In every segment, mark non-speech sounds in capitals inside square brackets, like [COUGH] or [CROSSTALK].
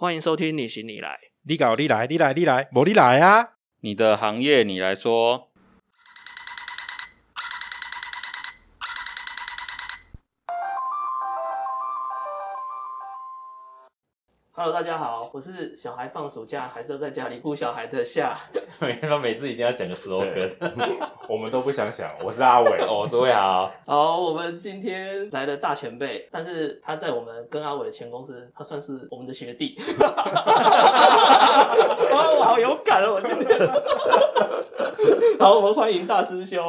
欢迎收听你行你来。你搞你来，你来你来，我你来啊！你的行业你来说。Hello，大家好，我是小孩放暑假还是要在家里顾小孩的夏。没办法，每次一定要讲个 slogan。[LAUGHS] 我们都不想想。我是阿伟，[LAUGHS] 哦，我是魏豪。好，我们今天来了大前辈，但是他在我们跟阿伟的前公司，他算是我们的学弟。[LAUGHS] 哇，我好勇敢哦，我今天。[LAUGHS] 好，我们欢迎大师兄。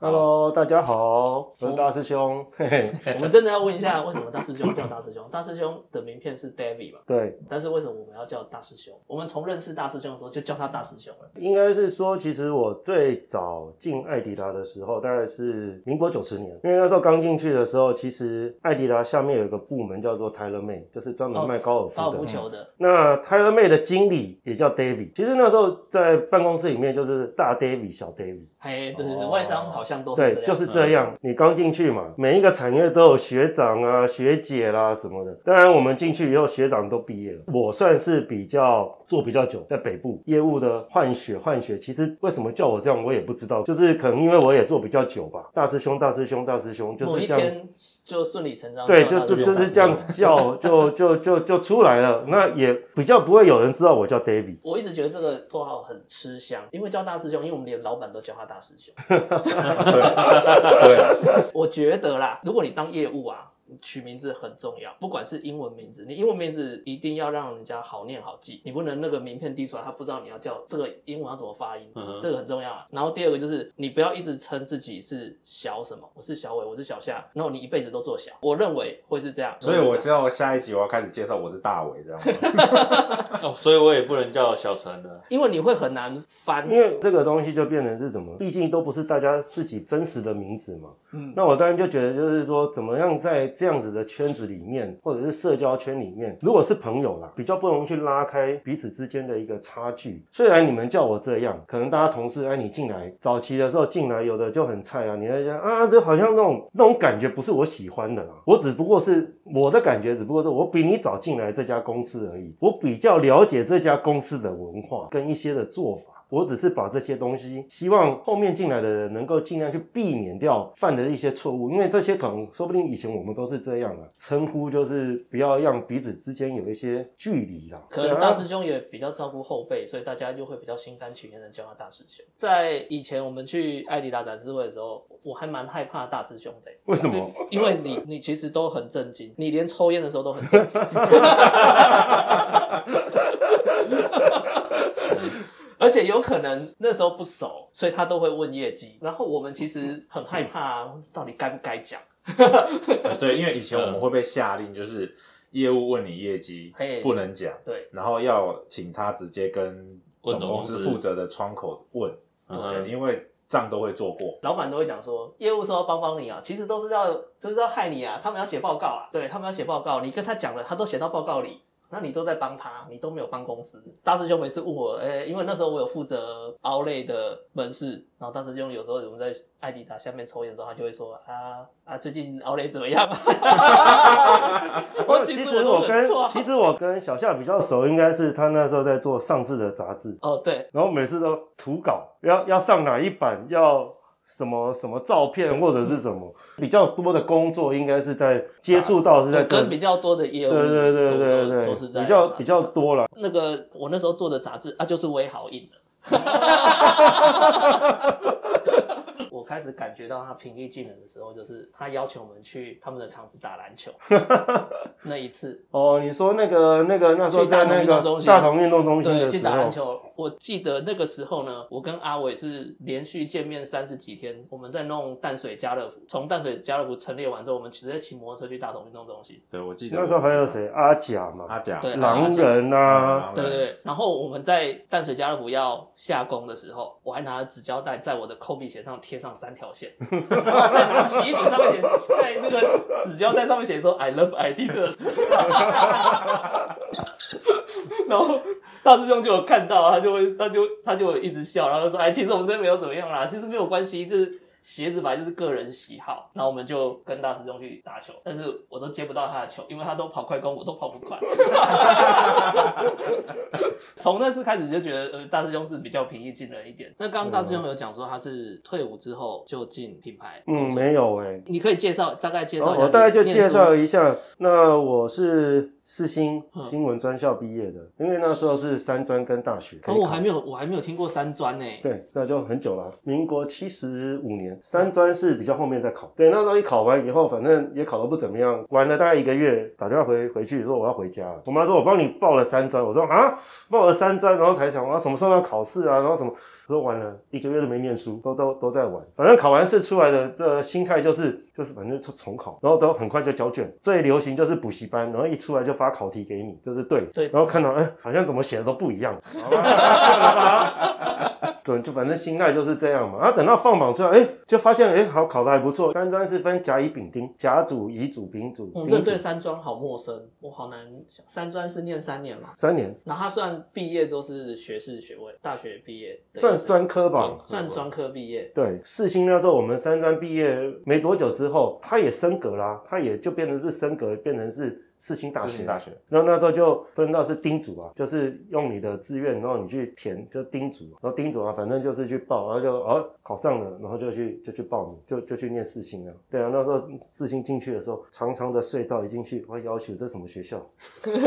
Hello，大家好，我是大师兄。嘿嘿，我们真的要问一下，为什么大师兄叫大师兄？大师兄的名片是 David 吧？对，但是为什么我们要叫大师兄？我们从认识大师兄的时候就叫他大师兄了。应该是说，其实我最早进艾迪达的时候，大概是民国九十年，因为那时候刚进去的时候，其实艾迪达下面有一个部门叫做 Tyler May，就是专门卖高尔夫的。高尔夫球的，那 Tyler May 的经理也叫 David，其实那时候在办公室里面就是大 David、小 David。哎，对对对，哦外商好像都是对这，样，就是这样。你刚进去嘛，每一个产业都有学长啊、学姐啦什么的。当然，我们进去以后，学长都毕业了。我算是比较做比较久，在北部业务的换血换血。其实为什么叫我这样，我也不知道，就是可能因为我也做比较久吧。大师兄，大师兄，大师兄，就某是这样。一天就顺理成章对，就就就是这样叫，就就就就出来了。那也比较不会有人知道我叫 David。我一直觉得这个绰号很吃香，因为叫大师兄，因为我们连老板都叫他大师兄。[LAUGHS] 对，[LAUGHS] [LAUGHS] 我觉得啦，如果你当业务啊，取名字很重要，不管是英文名字，你英文名字一定要让人家好念好记，你不能那个名片递出来，他不知道你要叫这个英文要怎么发音，嗯这个很重要啊。然后第二个就是你不要一直称自己是小什么，我是小伟，我是小夏，然后你一辈子都做小，我认为会是这样。所以我是要下一集我要开始介绍我是大伟这样。[LAUGHS] 哦，所以我也不能叫小陈了。因为你会很难翻，因为这个东西就变成是什么？毕竟都不是大家自己真实的名字嘛。嗯，那我当然就觉得，就是说，怎么样在这样这样子的圈子里面，或者是社交圈里面，如果是朋友啦，比较不容易去拉开彼此之间的一个差距。虽然你们叫我这样，可能大家同事，哎，你进来早期的时候进来，有的就很菜啊，你会讲啊，这好像那种那种感觉不是我喜欢的啦。我只不过是我的感觉，只不过是我比你早进来这家公司而已，我比较了解这家公司的文化跟一些的做法。我只是把这些东西，希望后面进来的人能够尽量去避免掉犯的一些错误，因为这些可能说不定以前我们都是这样啊，称呼就是不要让彼此之间有一些距离啦。可能大师兄也比较照顾后辈，所以大家就会比较心甘情愿的叫他大师兄。在以前我们去艾迪达展示会的时候，我还蛮害怕大师兄的、为什么？因为你你其实都很震惊，你连抽烟的时候都很震惊 [LAUGHS] [LAUGHS] 而且有可能那时候不熟，所以他都会问业绩。然后我们其实很害怕、啊，到底该不该讲？呃对，因为以前我们会被下令，就是业务问你业绩不能讲，对，然后要请他直接跟总公司司负责的窗口问，因为账都会做过。老板都会讲说，业务说要帮帮你啊，其实都是要，就是要害你啊。他们要写报告啊，对他们要写报告，你跟他讲了，他都写到报告里，那你都在帮他，你都没有帮公司。大师兄每次问我，哎、因为那时候我有负责凹类的门市，然后大师兄有时候我们在艾迪达下面抽烟的时候，他就会说啊啊，最近凹类怎么样？[LAUGHS] 我其其实我跟。其实我跟小夏比较熟，应该是他那时候在做上字的杂志，哦，对，然后每次都图稿，要要上哪一版，要什么什么照片或者是什么，比较多的工作应该是在接触到是在这跟比较多的业务对对对工对对都是在杂志比较比较多了。那个我那时候做的杂志啊，就是微好印的。[LAUGHS] 我开始感觉到他平易近人的时候，就是他邀请我们去他们的场子打篮球。[LAUGHS] 那一次，哦，你说那个那个那时候去大同在那个运动中心大同运动中心对，的时去打篮，球。我记得那个时候呢，我跟阿伟是连续见面三十几天，我们在弄淡水家乐福。从淡水家乐福陈列完之后，我们直接骑摩托车去大同运动中心。对，我记得那时候还有谁？阿甲嘛，阿甲，对狼人啊，对对对，然后我们在淡水家乐福要下工的时候，我还拿了纸胶带在我的扣笔鞋上贴上三条线，然后再拿起一笔上面写，在那个纸胶带上面写说 I love Adidas，[LAUGHS] 然后大师兄就有看到，他就会他就他就一直笑，然后说哎，其实我们这边没有怎么样啦，其实没有关系，就是。鞋子本来就是个人喜好，然后我们就跟大师兄去打球，但是我都接不到他的球，因为他都跑快攻，我都跑不快。[LAUGHS] 从那次开始就觉得，呃，大师兄是比较平易近人一点。那刚刚大师兄有讲说他是退伍之后就进品牌，嗯，没有哎、你可以介绍大概介绍一下、哦我大概就介绍一下，那我是世新嗯新闻专校毕业的，因为那时候是三专跟大学可哦，我还没有，我还没有听过三专呢。对，那就很久了，民国七十五年，三专是比较后面再考。对，那时候一考完以后，反正也考得不怎么样，玩了大概一个月，打电话回回去说我要回家了。我妈说我帮你报了三专，我说啊，报了三专，然后才想啊什么时候要考试啊，然后什么。我说完了，一个月都没念书，都都都在玩。反正考完试出来的这个心态就是就是反正就重考，然后都很快就交卷。最流行就是补习班，然后一出来就发考题给你，就是对，对然后看到哎、好像怎么写的都不一样，[LAUGHS] [LAUGHS] [LAUGHS] 对，就反正心态就是这样嘛。然后等到放榜出来，哎、就发现哎、好考的还不错。三专是分甲乙丙丁，甲组、乙组、丙组，嗯，丁组这对三专好陌生，我好难想。三专是念三年嘛，三年，然后他算毕业之后是学士学位，大学毕业算专科吧。算专科毕业。对，四星那时候我们三专毕业没多久之后，他也升格啦，他也就变成是升格，变成是世新大学。世新大学，然后那时候就分到是丁组啊，就是用你的志愿，然后你去填，就丁组，然后丁组啊，反正就是去报，然后就哦考上了，然后就去就去报名，就就去念世新了。对啊，那时候世新进去的时候，长长的隧道一进去，我要求这什么学校？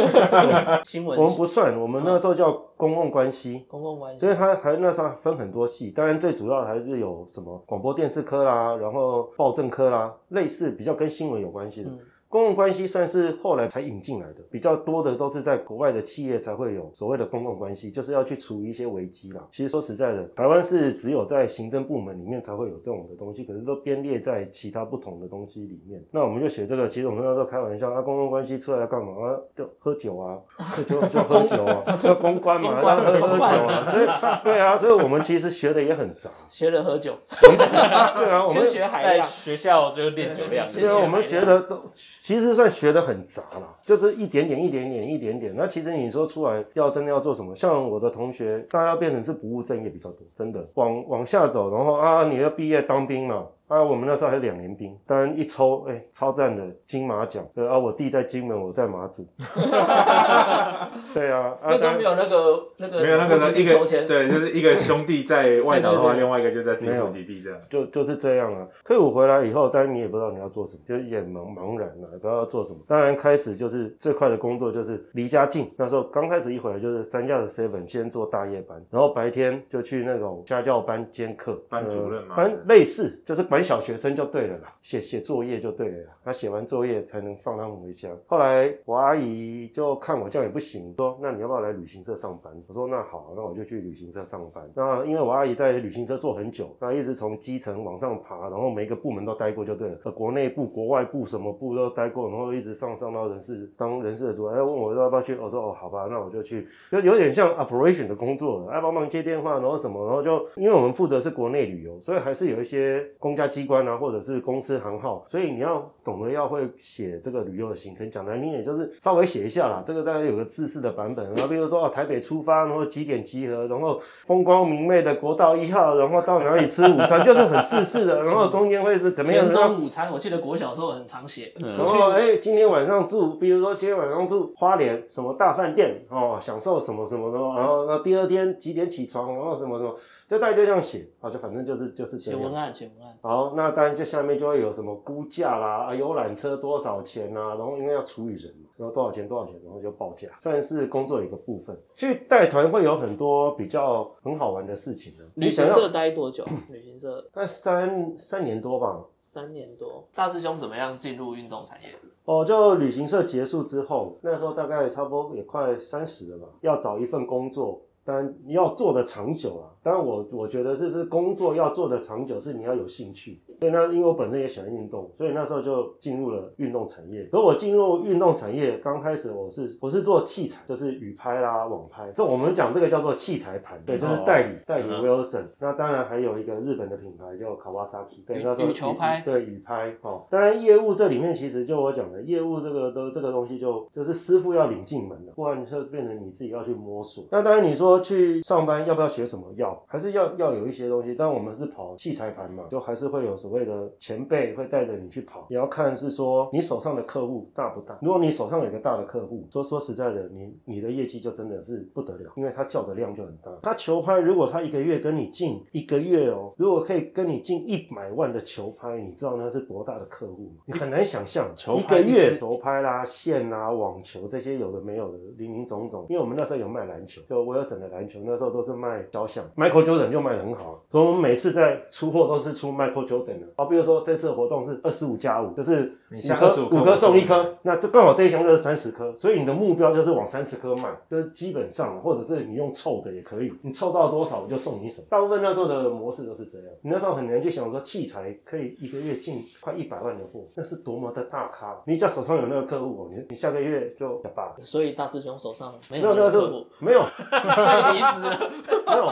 [LAUGHS] 新闻我们不算，我们那时候叫公共关系。公共关系所以它还那时候分很多系，当然最主要还是有什么广播电视科啦，然后报政科啦，类似比较跟新闻有关系的。嗯公共关系算是后来才引进来的，比较多的都是在国外的企业才会有所谓的公共关系，就是要去处理一些危机啦。其实说实在的，台湾是只有在行政部门里面才会有这种的东西，可是都编列在其他不同的东西里面。那我们就写这个，其实我们那时候开玩笑，啊，公共关系出来要干嘛？啊，就喝酒啊，喝酒就喝酒啊，要公关嘛，公关要喝喝酒啊，所以对啊，所以我们其实学的也很杂。学了喝酒，[LAUGHS] 对啊，我们先学海在量，学校就练酒量，对对啊，我们学的都其实算学得很杂了，就是一点点、一点点、一点点。那其实你说出来要真的要做什么，像我的同学，大家变成是不务正业比较多，真的往往下走，然后啊，你要毕业当兵了。啊，我们那时候还是两年兵，当然一抽，哎、超赞的金马奖。对啊，我弟在金门，我在马祖。[LAUGHS] [LAUGHS] 对啊，啊那时候当然没有那个那个没有那个什么一个对，就是一个兄弟在外岛的话，[LAUGHS] 另外一个就在自己没有户籍地这样。就就是这样啊。退伍回来以后，当然你也不知道你要做什么，就是也茫茫然了、也不知道要做什么。当然开始就是最快的工作就是离家近。那时候刚开始一回来就是三亚的 seven 先做大夜班，然后白天就去那种家教班兼课，班主任嘛呃班类似就是小学生就对了啦，写写作业就对了啦。他写完作业才能放他们回家。后来我阿姨就看我这样也不行，说那你要不要来旅行社上班？我说那好，那我就去旅行社上班。那因为我阿姨在旅行社做很久，那一直从基层往上爬，然后每个部门都待过就对了，呃，国内部、国外部什么部都待过，然后一直上上到人事当人事的主管。哎，问我要不要去，我说哦好吧，那我就去，就有点像 operation 的工作了，哎帮忙接电话，然后什么，然后就因为我们负责是国内旅游，所以还是有一些公家机关啊，或者是公司行号，所以你要懂得要会写这个旅游的行程，讲难听点就是稍微写一下啦，这个大概有个制式的版本，然后比如说哦台北出发，然后几点集合，然后风光明媚的国道一号，然后到哪里吃午餐，就是很自式的，[LAUGHS] 然后中间会是怎么样。中午餐，我记得国小时候很常写，然后哎，今天晚上住，比如说今天晚上住花莲什么大饭店哦，享受什么什么什么，然后那第二天几点起床，然后什么什么，就大概就这样写啊，就反正就是就是写文。案，写文案。好，那当然就下面就会有什么估价啦，啊，游览车多少钱啊，然后因为要除以人嘛，然后多少钱多少钱，然后就报价，算是工作一个部分。去带团会有很多比较很好玩的事情呢。旅行社待多久？[CLEARS THROAT] 旅行社大概三三年多吧，三年多。大师兄怎么样进入运动产业？哦，就旅行社结束之后，那时候大概差不多也快三十了吧，要找一份工作。当然你要做的长久啊，当然我我觉得就是工作要做的长久，是你要有兴趣。所以那因为我本身也喜欢运动，所以那时候就进入了运动产业。可我进入运动产业刚开始，我是我是做器材，就是雨拍啦、网拍。这我们讲这个叫做器材盘，对，就是代理、代理嗯 Wilson。那当然还有一个日本的品牌叫 Kawasaki，对，羽那时候羽球拍对雨拍哦。当然业务这里面其实就我讲的业务这个都这个东西就就是师傅要领进门了，不然就变成你自己要去摸索。那当然你说说去上班要不要学什么？要，还是要要有一些东西。但我们是跑器材盘嘛，就还是会有所谓的前辈会带着你去跑。也要看是说你手上的客户大不大。如果你手上有一个大的客户，说说实在的，你你的业绩就真的是不得了，因为他叫的量就很大。他球拍如果他一个月跟你进一个月哦，如果可以跟你进一百万的球拍，你知道那是多大的客户吗？你很难想象，球一拍一支个月球拍啦、线啦、网球这些有的没有的，零零总总。因为我们那时候有卖篮球，就威尔森的篮球，那时候都是卖肖像，Michael Jordan 就卖的很好啊。所以我们每次在出货都是出 Michael Jordan 的。好，比如说这次的活动是二十五加五，就是五颗五颗送一颗，那这刚好这一箱就是三十颗，所以你的目标就是往三十颗卖，就是基本上，或者是你用凑的也可以，你凑到多少我就送你什么。大部分那时候的模式都是这样。你那时候很难去想说器材可以一个月进快一百万的货，那是多么的大咖。你只要手上有那个客户哦，你你下个月就哑巴了。所以大师兄手上没没有那个客户，没有所以离职了。没有，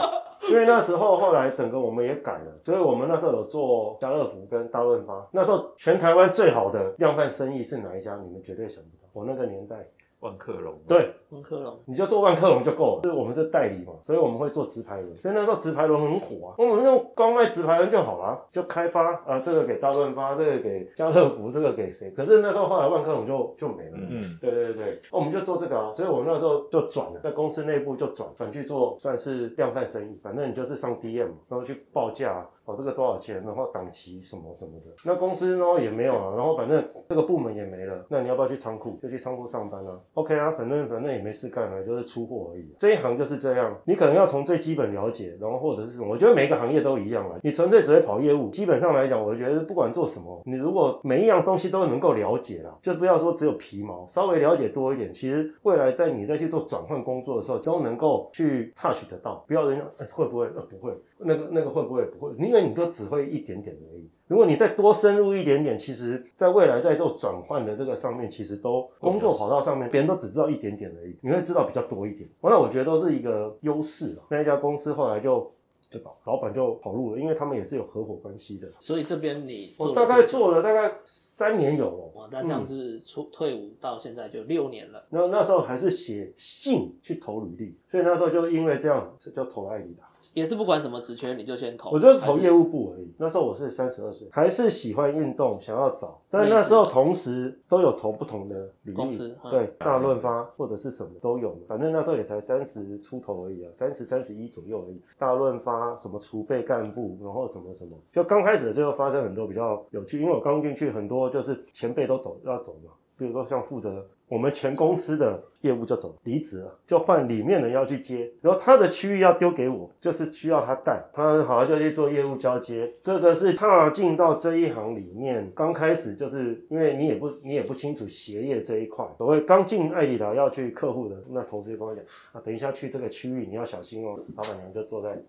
因为那时候后来整个我们也改了，所以我们那时候有做家乐福跟大润发。那时候全台湾最好的量贩生意是哪一家？你们绝对想不到。我那个年代，万客隆，，对，万客隆你就做万客隆就够了。就是我们是代理嘛，所以我们会做直排轮。所以那时候直排轮很火啊，我们用光卖直排轮就好了，就开发啊，这个给大润发，这个给家乐福，这个给谁？可是那时候后来万客隆就就没了。嗯，对对对对，我们就做这个啊，所以我们那时候就转了，在公司内部就转转去做算是量贩生意，反正你就是上 DM，然后去报价，哦这个多少钱，然后档期什么什么的。那公司呢也没有了，然后反正这个部门也没了，那你要不要去仓库？就去仓库上班啊。OK 啊，反正反正也没事干啊，就是出货而已。这一行就是这样，你可能要从最基本了解，然后或者是什么，我觉得每个行业都一样啊。你纯粹只会跑业务，基本上来讲，我觉得不管做什么，你如果每一样东西都能够了解啦，就不要说只有皮毛，稍微了解多一点，其实未来在你再去做转换工作的时候，都能够去 touch 得到。不要人家、会不会？呃不会，那个那个会不会？不会，你因为你都只会一点点而已。如果你再多深入一点点，其实在未来在做转换的这个上面，其实都工作跑道上面，别人都只知道一点点而已，你会知道比较多一点。那我觉得都是一个优势了。那一家公司后来就就倒，老板就跑路了，因为他们也是有合伙关系的。所以这边你我大概做了大概三年有哦。哇，那这样子出退伍到现在就六年了。那那时候还是写信去投履历，所以那时候就因为这样，就就投了艾迪达。也是不管什么职缺你就先投，我就是投业务部而已。那时候我是三十二岁，还是喜欢运动，想要找，但那时候同时都有投不同的履历，对，大润发或者是什么都有。反正那时候也才三十出头而已啊，三十三十一左右而已。大润发什么储备干部，然后什么什么，就刚开始的时候发生很多比较有趣，因为我刚进去，很多就是前辈都走要走嘛。比如说像负责我们全公司的业务就走离职了，就换里面人要去接，然后他的区域要丢给我，就是需要他带，他好像就去做业务交接。这个是踏进到这一行里面，刚开始就是因为你也不你也不清楚鞋业这一块，所谓刚进艾迪达要去客户的，那同事就跟我讲啊，等一下去这个区域你要小心哦。老板娘就坐在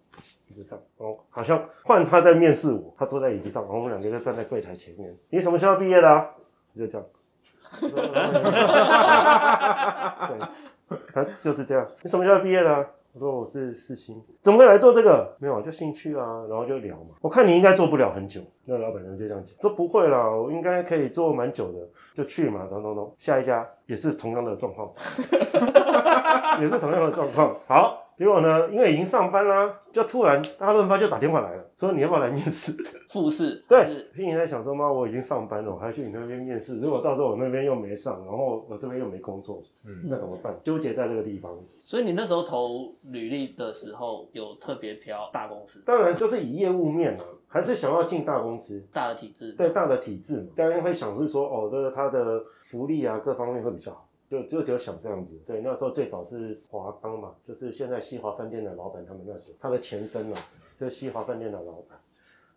椅子上，哦，好像换他在面试我，他坐在椅子上，然后我们两个就站在柜台前面。你什么时候毕业的啊？就这样。对，他就是这样。你什么时候毕业的、我说我是四星，怎么会来做这个？没有，就兴趣啊，然后就聊嘛。我看你应该做不了很久，那老板娘就这样讲，说不会啦，我应该可以做蛮久的，就去嘛，咚咚咚。下一家也是同样的状况，[LAUGHS] 也是同样的状况。好，结果呢，因为已经上班啦，就突然大润发就打电话来了，说你要不要来面试？复试 [LAUGHS] 对，心里在想说，妈，我已经上班了，我还去你那边面试，如果到时候我那边又没上，然后我这边又没工作，嗯那怎么办？纠结在这个地方。所以你那时候投履历的时候有特别挑大公司、当然就是以业务面啊，还是想要进大公司，大的体制，对大的体制嘛，当然会想是说，哦，这个它的福利啊各方面会比较好。就就只有想这样子，对，那时候最早是华钢嘛，就是现在西华饭店的老板，他们那时候他的前身嘛，就是西华饭店的老板。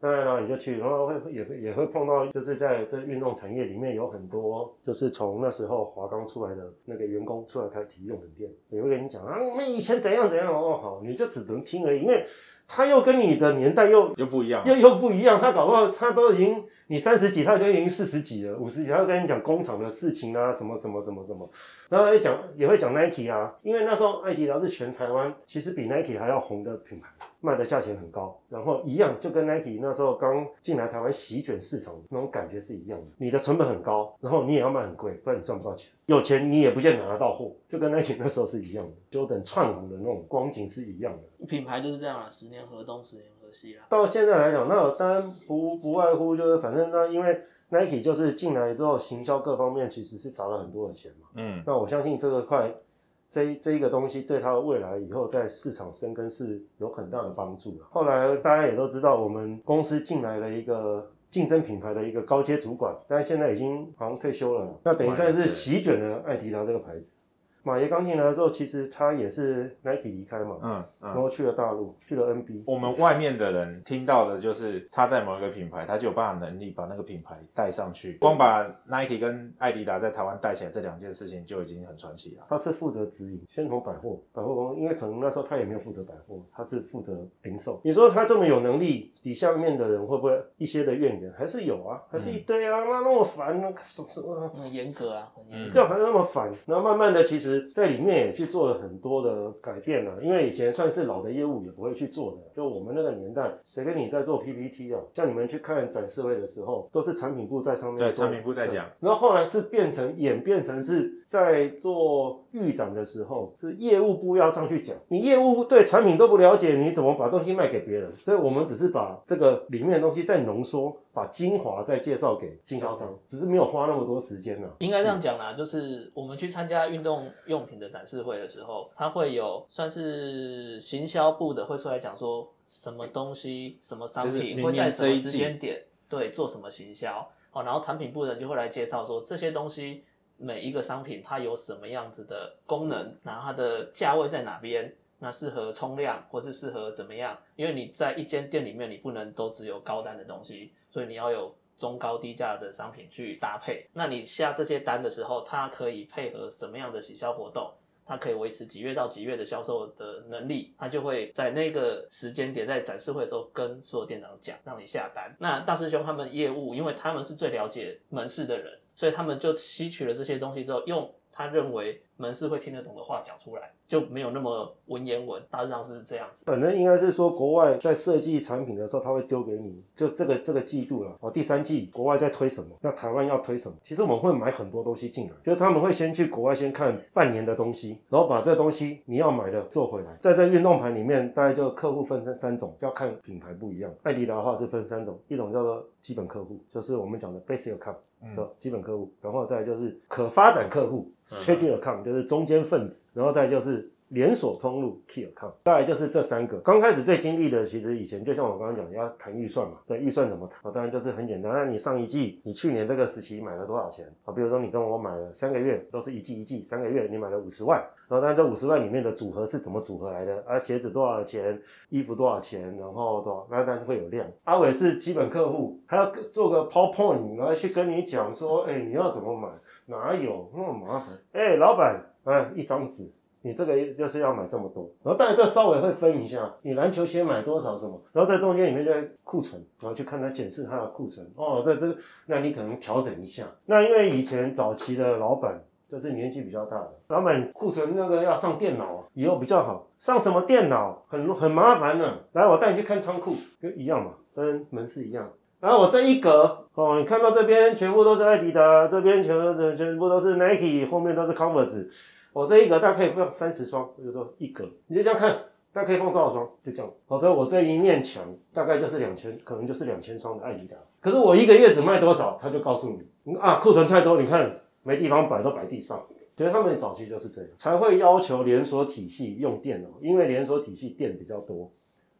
当然了，你就去，然后会也会也会碰到，就是在这运动产业里面有很多，就是从那时候华钢出来的那个员工出来开体育用品店，也会跟你讲啊，我们以前怎样怎样哦，好，你就只能听而已，因为他又跟你的年代又又不一样，又又不一样，他搞不好他都已经你三十几，他就已经四十几了，五十几，他会跟你讲工厂的事情啊，什么什么什么什么，然后也讲也会讲 Nike 啊，因为那时候艾迪达是全台湾其实比 Nike 还要红的品牌。卖的价钱很高，然后一样就跟 Nike 那时候刚进来台湾席卷市场那种感觉是一样的。你的成本很高，然后你也要卖很贵，不然你赚不到钱。有钱你也不见得拿到货，就跟 Nike 那时候是一样的，就等串红的那种光景是一样的。品牌就是这样了，十年河东，十年到现在来讲，那当然不不外乎就是反正那因为 Nike 就是进来之后，行销各方面其实是砸了很多的钱嘛。嗯，那我相信这个块，这一这一个东西对它的未来以后在市场生根是有很大的帮助的。后来大家也都知道，我们公司进来了一个竞争品牌的一个高阶主管，但是现在已经好像退休了，那等于算是席卷了艾迪达这个牌子。马爷刚进来的时候，其实他也是 Nike 离开嘛，嗯然嗯。后去了大陆，去了 NB。我们外面的人听到的就是他在某一个品牌，他就有办法能力把那个品牌带上去。光把 Nike 跟艾迪达在台湾带起来这两件事情就已经很传奇了。他是负责直营，先从百货百货公司，因为可能那时候他也没有负责百货，他是负责零售。你说他这么有能力，底下面的人会不会一些的怨言？还是有啊，还是一堆啊，妈那么烦，那什么什么。很严格啊，很严嗯格。这样还那么烦，然后慢慢的，其实在里面也去做了很多的改变了。因为以前算是老的业务也不会去做的，就我们那个年代，谁跟你在做 PPT 啊？像你们去看展示会的时候，都是产品部在上面对，产品部在讲，然后后来是变成演变成是在做预展的时候，是业务部要上去讲。你业务对产品都不了解，你怎么把东西卖给别人？所以我们只是把这个里面的东西再浓缩，把精华再介绍给经销商，只是没有花那么多时间呢、应该这样讲啦，就是我们去参加运动用品的展示会的时候，它会有算是行销部的会出来讲说什么东西、什么商就是品会在什么时间点对做什么行销哦，然后产品部的人就会来介绍说这些东西每一个商品它有什么样子的功能，然后它的价位在哪边。那适合冲量，或是适合怎么样？因为你在一间店里面，你不能都只有高单的东西，所以你要有中高低价的商品去搭配。那你下这些单的时候，它可以配合什么样的行销活动？它可以维持几月到几月的销售的能力，它就会在那个时间点，在展示会的时候跟所有店长讲，让你下单。那大师兄他们业务，因为他们是最了解门市的人，所以他们就吸取了这些东西之后，用他认为门市会听得懂的话讲出来，就没有那么文言文，大致上是这样子。反正应该是说，国外在设计产品的时候，他会丢给你，就这个这个季度了哦，第三季国外在推什么，那台湾要推什么？其实我们会买很多东西进来，就是他们会先去国外先看半年的东西，然后把这东西你要买的做回来，在这运动盘里面，大概就客户分成三种，要看品牌不一样。艾迪达的话是分三种，一种叫做基本客户，就是我们讲的 basic account。嗯。就基本客户，然后再就是可发展客户 strategic account，就是中间分子，然后再就是连锁通路 key account，大概就是这三个。刚开始最经历的，其实以前就像我刚刚讲，要谈预算嘛，对，预算怎么谈？当然就是很简单。那你上一季，你去年这个时期买了多少钱？啊，比如说你跟我买了三个月，都是一季一季，三个月你买了五十万，然后但这五十万里面的组合是怎么组合来的？啊，鞋子多少钱？衣服多少钱？然后多少？那当然会有量。阿伟是基本客户，还要做个 PowerPoint，然后去跟你讲说，哎，你要怎么买？哪有那么麻烦？哎，老板，哎，一张纸。你这个就是要买这么多，然后当然这稍微会分一下，你篮球鞋买多少什么，然后在中间里面就会库存，然后去看它检视它的库存，哦，在这个，那你可能调整一下。那因为以前早期的老板就是年纪比较大的，老板库存那个要上电脑，以后比较好，上什么电脑很很麻烦呢、来，我带你去看仓库，跟一样嘛，跟门市一样。然后我这一格哦，你看到这边全部都是艾迪达，这边全部全部都是 Nike，后面都是 Converse。我这一格大概可以放三十双，就是说一格，你就这样看，大概可以放多少双？就这样。否则我这一面墙大概就是两千，可能就是两千双的艾迪达。可是我一个月只卖多少，他就告诉你，啊，库存太多，你看没地方摆，都摆地上。觉得他们早期就是这样，才会要求连锁体系用电脑，因为连锁体系电比较多，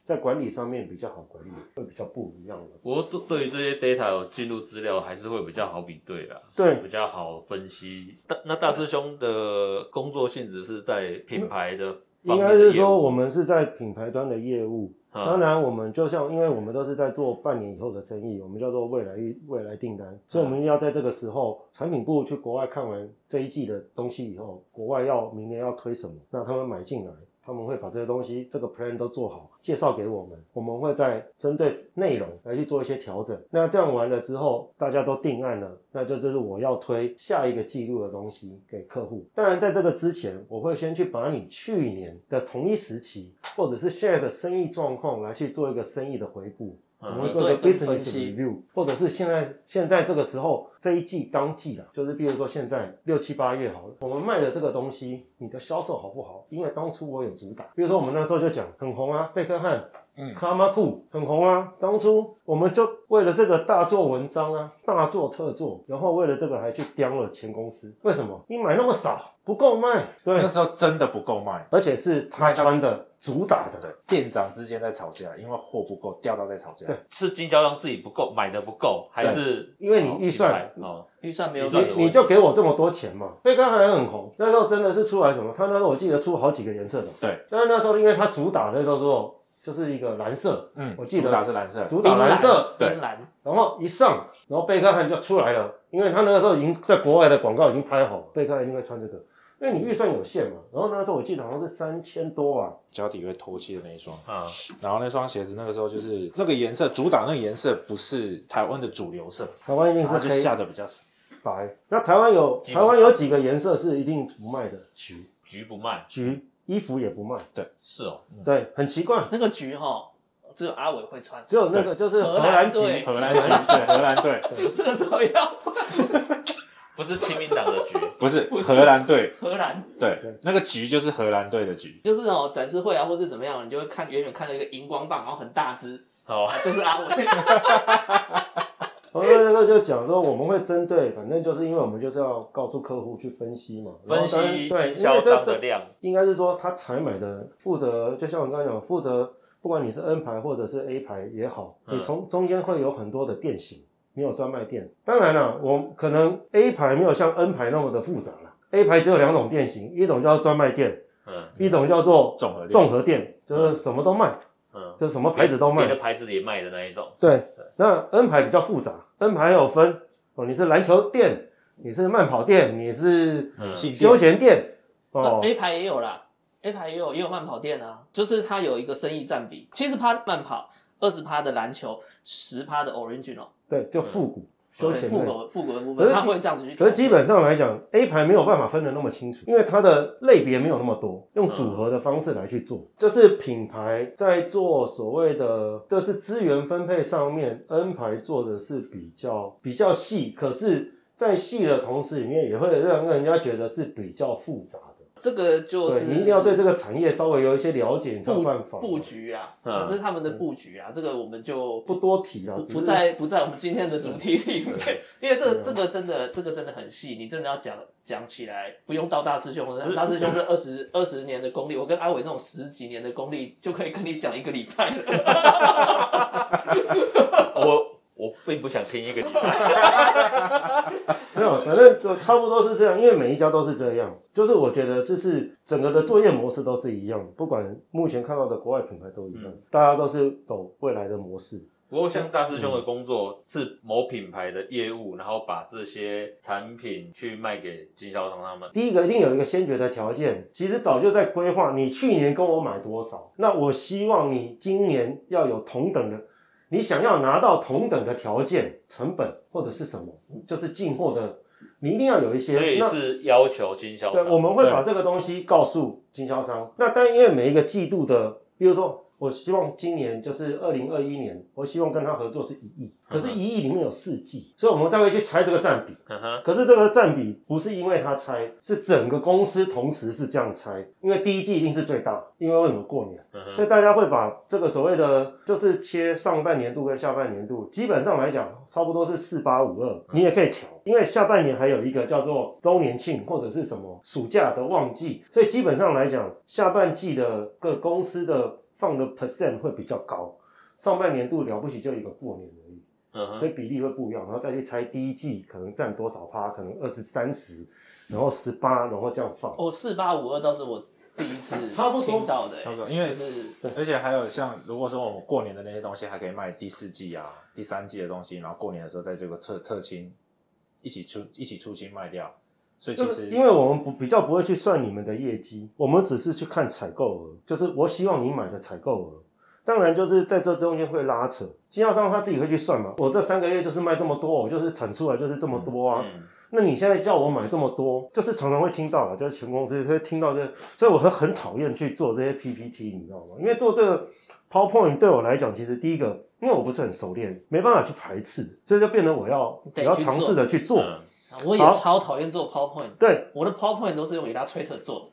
在管理上面比较好管理，会比较不一样的。不过对对于这些 data 有进入资料，还是会比较好比对啦，对比较好分析。大那大师兄的工作性质是在品牌的方应该是说我们是在品牌端的业务，嗯当然我们就像因为我们都是在做半年以后的生意，我们叫做未来未来订单，所以我们要在这个时候，产品部去国外看完这一季的东西以后，国外要明年要推什么，那他们买进来。他们会把这些东西这个 plan 都做好，介绍给我们，我们会再针对内容来去做一些调整。那这样完了之后，大家都定案了，那就这是我要推下一个季度的东西给客户。当然，在这个之前，我会先去把你去年的同一时期，或者是现在的生意状况来去做一个生意的回顾。我们会做一个 business review，或者是现在现在这个时候这一季当季啊，就是比如说现在六七八月好了，我们卖的这个东西，你的销售好不好？因为当初我有主打，比如说我们那时候就讲很红啊，贝克汉。嗯卡马库很红啊，当初我们就为了这个大做文章啊，大做特做，然后为了这个还去刁了前公司。为什么？你买那么少，不够卖。对那，时候真的不够卖，而且是他穿的主打的。对，店长之间在吵架，因为货不够，掉到在吵架。对是经销商自己不够，买的不够，还是因为你预算哦，预算没有给预算你你就给我这么多钱嘛？贝克汉还很红，那时候真的是出来什么？他那时候我记得出好几个颜色的，对，但是那时候因为他主打那时候说就是一个蓝色，嗯，我记得主打是蓝色，主打蓝。色，对。冰蓝，然后一上，然后贝克汉就出来了，因为他那个时候已经在国外的广告已经拍好，贝克汉一定会穿这个，因为你预算有限嘛。然后那时候我记得好像是三千多啊，脚底会透气的那一双。啊，然后那双鞋子那个时候就是那个颜色，主打那个颜色不是台湾的主流色，台湾一定是它就黑。下的比较少。白。那台湾有台湾有几个颜色是一定不卖的，橘。橘不卖，橘衣服也不卖，对。是哦，对，很奇怪，那个橘哈，只有阿伟会穿，只有那个就是荷荷兰兰橘，荷兰橘，对，荷兰队，[LAUGHS] 这个时候要。[LAUGHS] 不是亲民党的局，[LAUGHS] 不是。荷兰队，荷兰，对。对，那个橘就是荷兰队的橘。就是哦展示会啊，或是怎么样，你就会看远远看到一个荧光棒，然后很大只，哦，啊就是阿伟。我那时候就讲说，我们会针对，反正就是因为我们就是要告诉客户去分析嘛，分析对，经销商的量，应该是说他采买的负责，就像我刚刚讲，负责不管你是 N 牌或者是 A 牌也好，嗯你从中间会有很多的店型，你有专卖店。当然了，我可能 A 牌没有像 N 牌那么的复杂了，A 牌只有两种店型，一种叫专卖店，嗯一种叫做综合店综合店，就是什么都卖，嗯，就是什么牌子都卖。别。的牌子也卖的那一种，对，那 N 牌比较复杂，N 牌还有分哦，你是篮球店，你是慢跑店，你是休闲店哦，A 牌也有啦，A 牌也有也有慢跑店啊，就是它有一个生意占比，七十趴慢跑，二十趴的篮球，十趴的 original，对，就复古休闲复。古复古的部分，可是它会这样子去。可是基本上来讲，A 牌没有办法分得那么清楚，因为它的类别没有那么多，用组合的方式来去做。这是品牌在做所谓的，这是资源分配上面，N 牌做的是比较比较细，可是，在细的同时里面，也会让人家觉得是比较复杂的。这个就是你一定要对这个产业稍微有一些了解，你才办法布局啊，嗯。这是他们的布局啊，这个我们就不多提了不，在不在我们今天的主题里面，[LAUGHS] 因为这个这个真的这个真的很细，你真的要讲讲起来，不用到大师兄，[LAUGHS] 大师兄是二十二十年的功力，我跟阿伟这种十几年的功力就可以跟你讲一个礼拜了。[LAUGHS] 我我并不想听一个礼拜，[LAUGHS] 没有，反正就差不多是这样，因为每一家都是这样。就是我觉得这是整个的作业模式都是一样，不管目前看到的国外品牌都一样，嗯大家都是走未来的模式。不过像大师兄的工作是某品牌的业务，然后把这些产品去卖给经销商他们，第一个一定有一个先决的条件，其实早就在规划，你去年跟我买多少，那我希望你今年要有同等的，你想要拿到同等的条件、成本或者是什么，就是进货的，你一定要有一些。所以那是要求经销商对，商。我们会把这个东西告诉经销商。那但因为每一个季度的，比如说，我希望今年就是二零二一年，我希望跟他合作是一亿，可是，一亿里面有四季，所以我们再会去拆这个占比。可是这个占比不是因为他拆，是整个公司同时是这样拆，因为第一季一定是最大，因为为什么过年？所以大家会把这个所谓的就是切上半年度跟下半年度，基本上来讲差不多是四八五二，你也可以调，因为下半年还有一个叫做周年庆或者是什么暑假的旺季，所以基本上来讲，下半季的各公司的放的 percent 会比较高，上半年度了不起就一个过年而已。所以比例会不一样，然后再去猜第一季可能占多少趴，可能二十三十，然后十八，然后这样放。哦，四八五二倒是我第一次 [LAUGHS] 差不多听到的、差不多因为就是而且还有像，如果说我们过年的那些东西，还可以卖第四季啊、第三季的东西，然后过年的时候在这个特特清一起出一起出清卖掉，就所以其实是因为我们不比较不会去算你们的业绩，我们只是去看采购额，就是我希望你买的采购额。当然，就是在这中间会拉扯，经销商他自己会去算嘛。我这三个月就是卖这么多，我就是产出来就是这么多啊。嗯，那你现在叫我买这么多，就是常常会听到了，就是前公司会听到这，所以我很很讨厌去做这些 PPT，你知道吗？因为做这个 PowerPoint 对我来讲，其实第一个，因为我不是很熟练，没办法去排斥，所以就变得我要我要尝试的去做。嗯我也超讨厌做 PowerPoint，对，我的 PowerPoint 都是用 Illustrator 做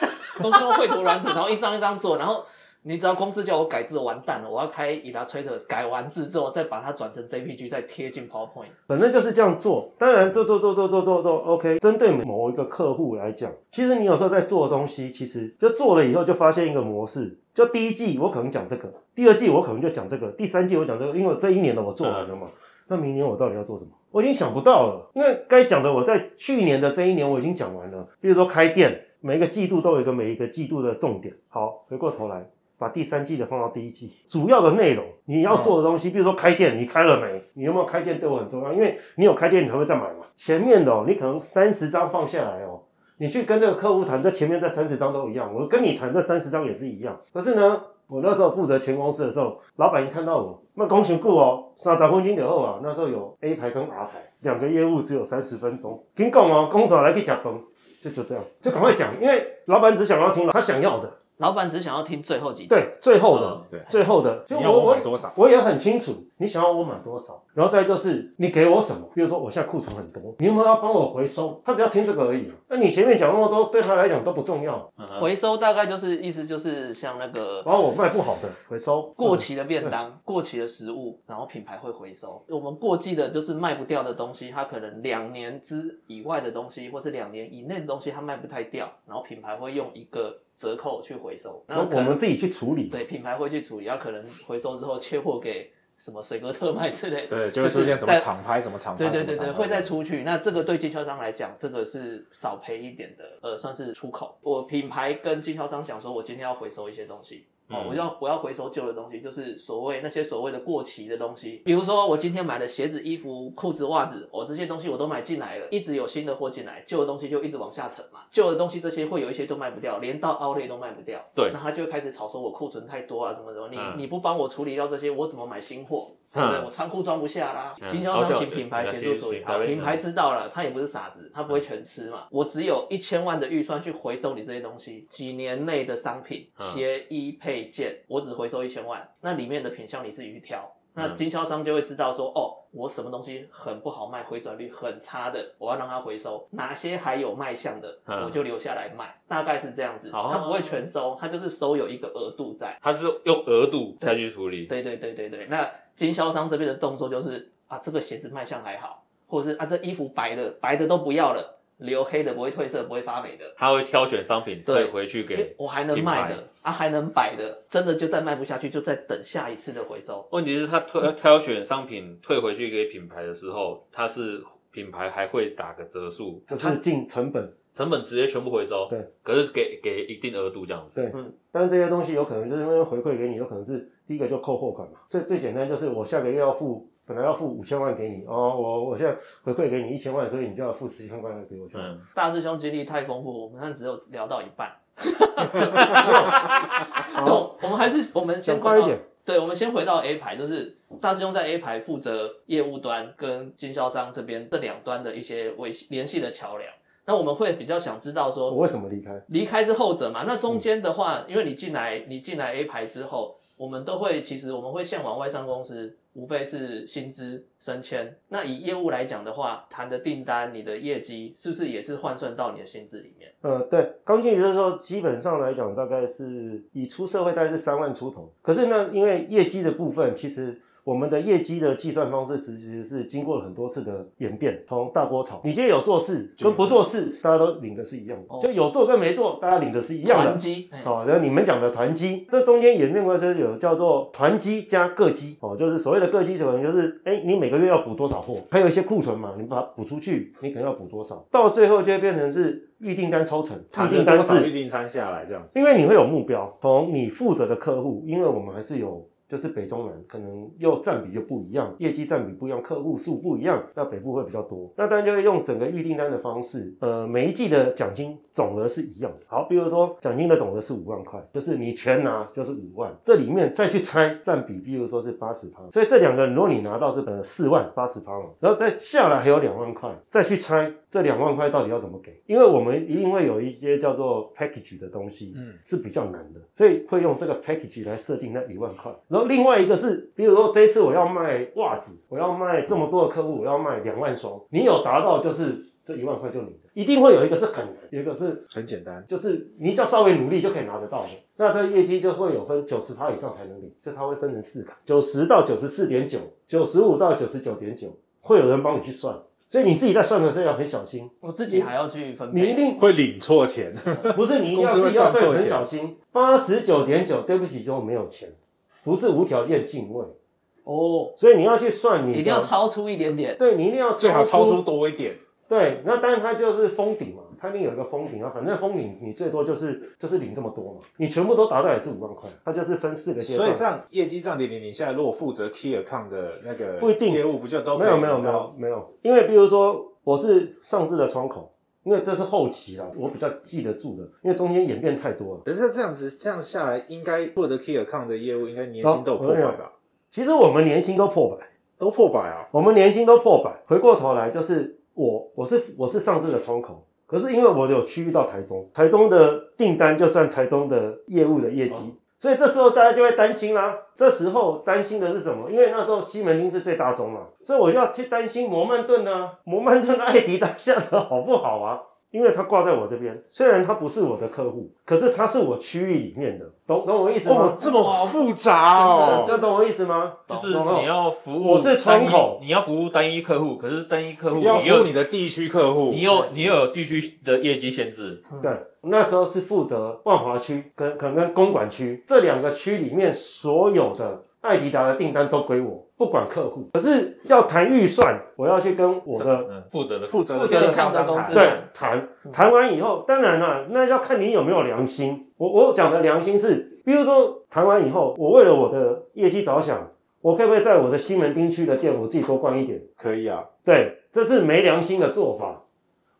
的，[LAUGHS] 都是用绘图软体，然后一张一张做，然后你只要公司叫我改字，我完蛋了，我要开 Illustrator 改完字之后，再把它转成 JPG，再贴进 PowerPoint。反正就是这样做。当然，做做做做做做做 OK。针对某一个客户来讲，其实你有时候在做的东西，其实就做了以后就发现一个模式。就第一季我可能讲这个，第二季我可能就讲这个，第三季我讲这个，因为我这一年的我做完了嘛。那明年我到底要做什么？我已经想不到了，因为该讲的我在去年的这一年我已经讲完了。比如说开店，每一个季度都有一个每一个季度的重点。好，回过头来。把第三季的放到第一季，主要的内容你要做的东西，比如说开店，你开了没？你有没有开店对我很重要，因为你有开店，你才会再买嘛。前面的哦，你可能三十张放下来哦，你去跟这个客户谈，这前面这三十张都一样，我跟你谈这三十张也是一样。可是呢，我那时候负责全公司的时候，老板一看到我，那工钱顾哦，三十分钟以后啊，那时候有 A 牌跟 R 牌两个业务，只有三十分钟，听讲哦，工厂来去甲崩，就就这样，就赶快讲，因为老板只想要听他想要的。老板只想要听最后几句，对，最后的，嗯对最后的，就我我多少？我也很清楚你想要我买多少，然后再就是你给我什么，比如说我现在库存很多，你有没有要帮我回收？他只要听这个而已。那你前面讲那么多，对他来讲都不重要。嗯回收大概就是意思就是像那个然后我卖不好的回收，过期的便当、过期的食物，然后品牌会回收。我们过季的就是卖不掉的东西，它可能两年之以外的东西，或是两年以内的东西，它卖不太掉，然后品牌会用一个折扣去回收。然后我们自己去处理。对品牌会去处理，然后可能回收之后切货给什么水哥特卖之类的，对，就会出现什么厂拍什么厂拍，对对对对，会再出去。那这个对经销商来讲，这个是少赔一点的，呃，算是出口。我品牌跟经销商讲说，我今天要回收一些东西。哦，嗯我要我要回收旧的东西，就是所谓那些所谓的过期的东西，比如说我今天买的鞋子、衣服、裤子、袜子，我、这些东西我都买进来了，一直有新的货进来，旧的东西就一直往下沉嘛。旧的东西这些会有一些都卖不掉，连到 outlet 都卖不掉。对那他就会开始吵说我库存太多啊，什么什么，你、嗯你不帮我处理掉这些，我怎么买新货？我仓库装不下啦。嗯经销商请品牌协助处理，好，品牌知道了，他也不是傻子，他不会全吃嘛。我只有一千万的预算去回收你这些东西，几年内的商品、嗯鞋衣配件，我只回收一千万，那里面的品相你自己去挑。那嗯经销商就会知道说，哦，我什么东西很不好卖，回转率很差的，我要让它回收；哪些还有卖相的，嗯我就留下来卖。大概是这样子，哦他不会全收，他就是收有一个额度在。他是用额度再去处理。对对对对对，那经销商这边的动作就是啊，这个鞋子卖相还好，或者是啊，这衣服白的白的都不要了，留黑的不会褪色不会发霉的，他会挑选商品对退回去给。我还能卖的啊，还能摆的，真的就再卖不下去，就再等下一次的回收。问题是，他退挑选商品退回去给品牌的时候，他是品牌还会打个折数，就是进成本，成本直接全部回收。对，可是给给一定额度这样子。对，嗯但是这些东西有可能就是因为回馈给你，有可能是第一个就扣货款嘛。最最简单就是我下个月要付，本来要付五千万给你，哦，我我现在回馈给你一千万，所以你就要付十千万给我。嗯，大师兄经历太丰富，我们现在只有聊到一半。[LAUGHS] 我们还是我们先回到讲快一点。对，我们先回到 A 牌，就是大师兄在 A 牌负责业务端跟经销商这边这两端的一些维系联系的桥梁。那我们会比较想知道说，我为什么离开？离开是后者嘛？那中间的话，因为你进来，你进来 A 牌之后，我们都会其实我们会向往外商公司，无非是薪资升迁。那以业务来讲的话，谈的订单，你的业绩是不是也是换算到你的薪资里面？呃，对，刚进去的时候，基本上来讲，大概是以出社会大概是三万出头。可是呢，因为业绩的部分，其实我们的业绩的计算方式其实是经过了很多次的演变，从大锅炒，你今天有做事跟不做事，大家都领的是一样的，哦就有做跟没做，大家领的是一样的团。积，哎哦，然后你们讲的团积，这中间演变过来就是有叫做团积加个积，哦，就是所谓的个积，可能就是，哎，你每个月要补多少货，还有一些库存嘛，你把它补出去，你可能要补多少，到最后就会变成是预订单抽成，预订单了多少预，订单下来这样子。因为你会有目标，从你负责的客户，因为我们还是有就是北中南可能又占比就不一样，业绩占比不一样，客户数不一样，那北部会比较多。那当然就会用整个预订单的方式，呃，每一季的奖金总额是一样的。好，比如说奖金的总额是五万块，就是你全拿就是五万，这里面再去拆占比，比如说是八十趴，所以这两个如果你拿到是呃四万八十趴嘛，然后再下来还有两万块，再去拆这两万块到底要怎么给？因为我们一定会有一些叫做 package 的东西，嗯是比较难的，所以会用这个 package 来设定那一万块。然后另外一个是，比如说这一次我要卖袜子，我要卖这么多的客户，我要卖两万双，你有达到就是这一万块就你的，一定会有一个是很难，有一个是很简单，就是你只要稍微努力就可以拿得到的。那这个业绩就会有分九十趴以上才能领，就它会分成四卡，九十到九十四点九，九十五到九十九点九，会有人帮你去算，所以你自己在算的时候要很小心，我自己还要去分配。你一定会领错钱，不是你一定要自己要算很小心，八十九点九，对不起就没有钱，不是无条件敬畏，哦，所以你要去算你的一定要超出一点点。对你一定要最好超出多一点。对，那当然它就是封顶嘛，它一定有一个封顶啊，反正封顶你最多就是就是领这么多嘛，你全部都达到也是五万块，它就是分四个阶段。所以这样业绩这样零零，你现在如果负责 key account 的那个不一定业务，不就都没有没有没有没有，因为比如说我是上市的窗口，因为这是后期啦，我比较记得住的，因为中间演变太多了。可是这样子这样下来，应该负责 key account 的业务，应该年薪都有破百吧？其实我们年薪都破百，都破百啊！我们年薪都破百。回过头来就是我我是我是上市的窗口，可是因为我有区域到台中，台中的订单就算台中的业务的业绩。所以这时候大家就会担心啦。这时候担心的是什么？因为那时候西门町是最大宗嘛，所以我就要去担心摩曼顿啊，摩曼顿的艾迪达下的好不好啊？因为它挂在我这边，虽然它不是我的客户，可是它是我区域里面的，懂懂我意思吗？哦，这么复杂哦！这懂我意思吗？就是你要服务，我是窗口你要服务单一客户，可是单一客户你要服务你的地区客户，你又你又有地区的业绩限制，对，那时候是负责万华区跟可能跟公馆区这两个区里面所有的艾迪达的订单都归我，不管客户。可是要谈预算，我要去跟我的嗯负责的负责的对谈谈完以后，当然啦，那要看你有没有良心。我我讲的良心是，比如说谈完以后，我为了我的业绩着想，我可不可以在我的西门町区的店我自己多逛一点？可以啊，对，这是没良心的做法。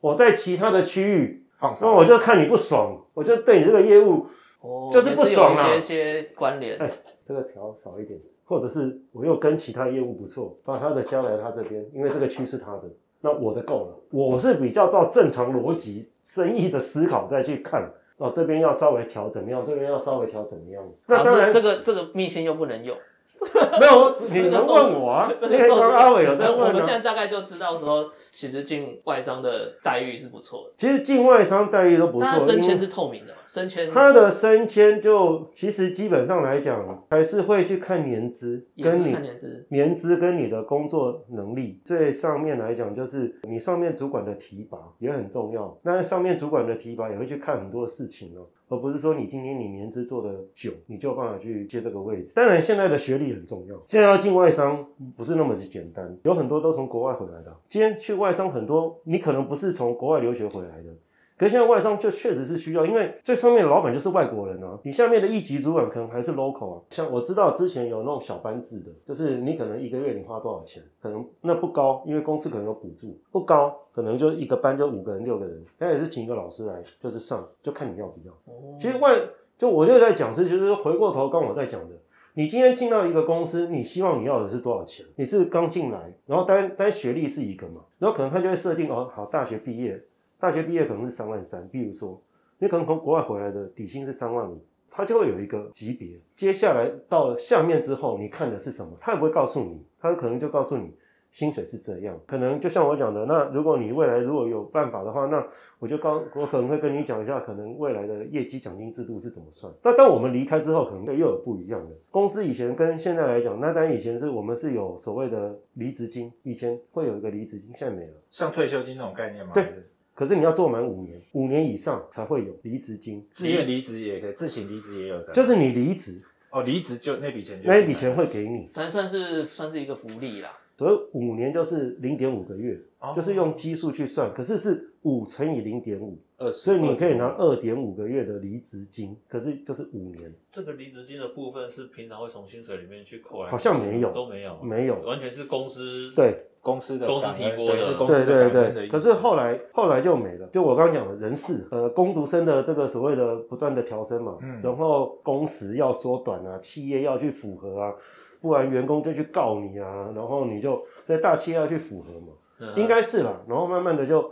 我在其他的区域，放我就看你不爽，我就对你这个业务哦，就是不爽啊一些些关联。哎这个调少一点，或者是我又跟其他业务不错，把他的交来他这边，因为这个区是他的，那我的够了。我是比较照正常逻辑、生意的思考再去看，哦，这边要稍微调怎么样，这边要稍微调怎么样。那当然这这个这个秘辛又不能用。[LAUGHS] 没有，你能问我啊？这你可以个收拾跟阿伟有在那我问啊。们现在大概就知道说，其实进外商的待遇是不错的，其实境外商待遇都不错，升迁是透明的嘛，升迁他的升迁就其实基本上来讲，还是会去看年资，跟你年资。年资跟你的工作能力，最上面来讲就是你上面主管的提拔也很重要。那上面主管的提拔也会去看很多事情哦，而不是说你今天你年资做的久，你就有办法去接这个位置。当然，现在的学历很重要，现在要进外商不是那么的简单，有很多都从国外回来的。今天去外商很多，你可能不是从国外留学回来的。可是现在外商就确实是需要，因为最上面的老板就是外国人啊，你下面的一级主管可能还是 local 啊。像我知道之前有那种小班制的，就是你可能一个月你花多少钱，可能那不高，因为公司可能有补助，不高，可能就一个班就五个人六个人，那也是请一个老师来就是上，就看你要不要。其实外就我就在讲是，就是回过头刚我在讲的，你今天进到一个公司，你希望你要的是多少钱？你是刚进来，然后单单学历是一个嘛，然后可能他就会设定哦，好，大学毕业，大学毕业可能是三万三，比如说你可能从国外回来的底薪是三万五。他就会有一个级别，接下来到了下面之后，你看的是什么？他也不会告诉你，他可能就告诉你薪水是这样。可能就像我讲的，那如果你未来如果有办法的话，那我就告我可能会跟你讲一下，可能未来的业绩奖金制度是怎么算。那当我们离开之后，可能又有不一样的。公司以前跟现在来讲，那当然以前是我们是有所谓的离职金，以前会有一个离职金，现在没了。像退休金那种概念吗？对，可是你要做满五年，五年以上才会有离职金。自愿离职也可以，自行离职也有的。就是你离职哦，离职就那笔钱就那一笔钱会给你，但算是算是一个福利啦。所以五年就是零点五个月，哦就是用基数去算，可是是五乘以零点五，所以你可以拿二点五个月的离职金，可是就是五年，这个离职金的部分是平常会从薪水里面去扣来，好像没有都没有，没有。完全是公司对公司的公司提拨的对是公司对的对对，可是后来后来就没了。就我刚刚讲的人事，呃，工读生的这个所谓的不断的调升嘛，嗯然后工时要缩短啊，企业要去符合啊，不然员工就去告你啊，然后你就在大企业要去符合嘛，嗯应该是吧。然后慢慢的就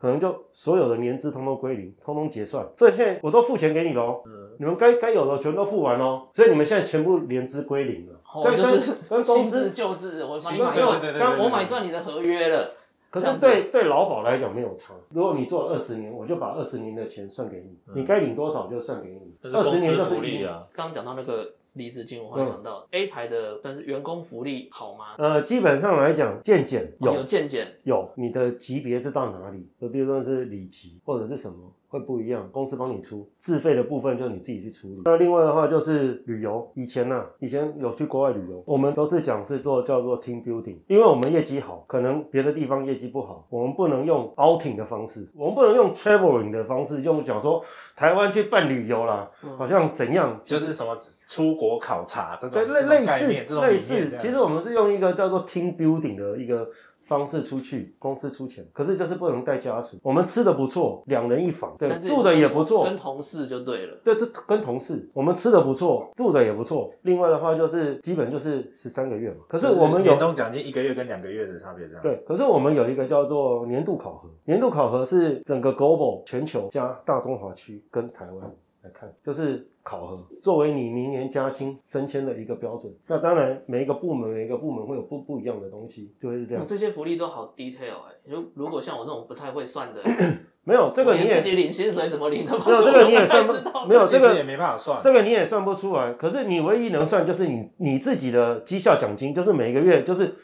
可能就所有的年资通通归零，通通结算。所以现在我都付钱给你喽，嗯你们该该有的全都付完喽，所以你们现在全部年资归零了。哦，跟就是跟跟公司制旧制，我买断，我买断你的合约了。可是对对劳保来讲没有差，如果你做了二十年，我就把二十年的钱算给你，嗯你该领多少就算给你二十年就是。福利啊，刚刚讲到那个离职金，我忽然想到 A 牌的，但是员工福利好吗？呃，基本上来讲，健检有哦有健检，有，你的级别是到哪里？就比如说是里级或者是什么，会不一样，公司帮你出，自费的部分就你自己去处理。那另外的话就是旅游，以前呐、以前有去国外旅游，我们都是讲是做叫做 team building，因为我们业绩好，可能别的地方业绩不好，我们不能用 outing 的方式，我们不能用 traveling 的方式，用讲说台湾去办旅游啦，嗯好像怎样，就是什么出国考察这种对，类类似类似其实我们是用一个叫做 team building 的一个方式出去，公司出钱，可是就是不能带家属。我们吃的不错，两人一房，对，住的也不错跟，同事就对了。对，这跟同事我们吃的不错，住的也不错。另外的话就是基本就是十三个月嘛，可是我们有年终奖金一个月跟两个月的差别，这样。对，可是我们有一个叫做年度考核，年度考核是整个 global 全球加大中华区跟台湾来看，就是考核作为你明年加薪升迁的一个标准。那当然每一个部门每一个部门会有不不一样的东西，就会是这样嗯。这些福利都好 detail 哎、如如果像我这种不太会算的，[COUGHS] 没有这个你也连自己领薪水怎么领的？[COUGHS] 没有这个你也算不我都不知道没有这个也没办法算。这个你也算不出来，可是你唯一能算就是你你自己的绩效奖金，就是每个月就是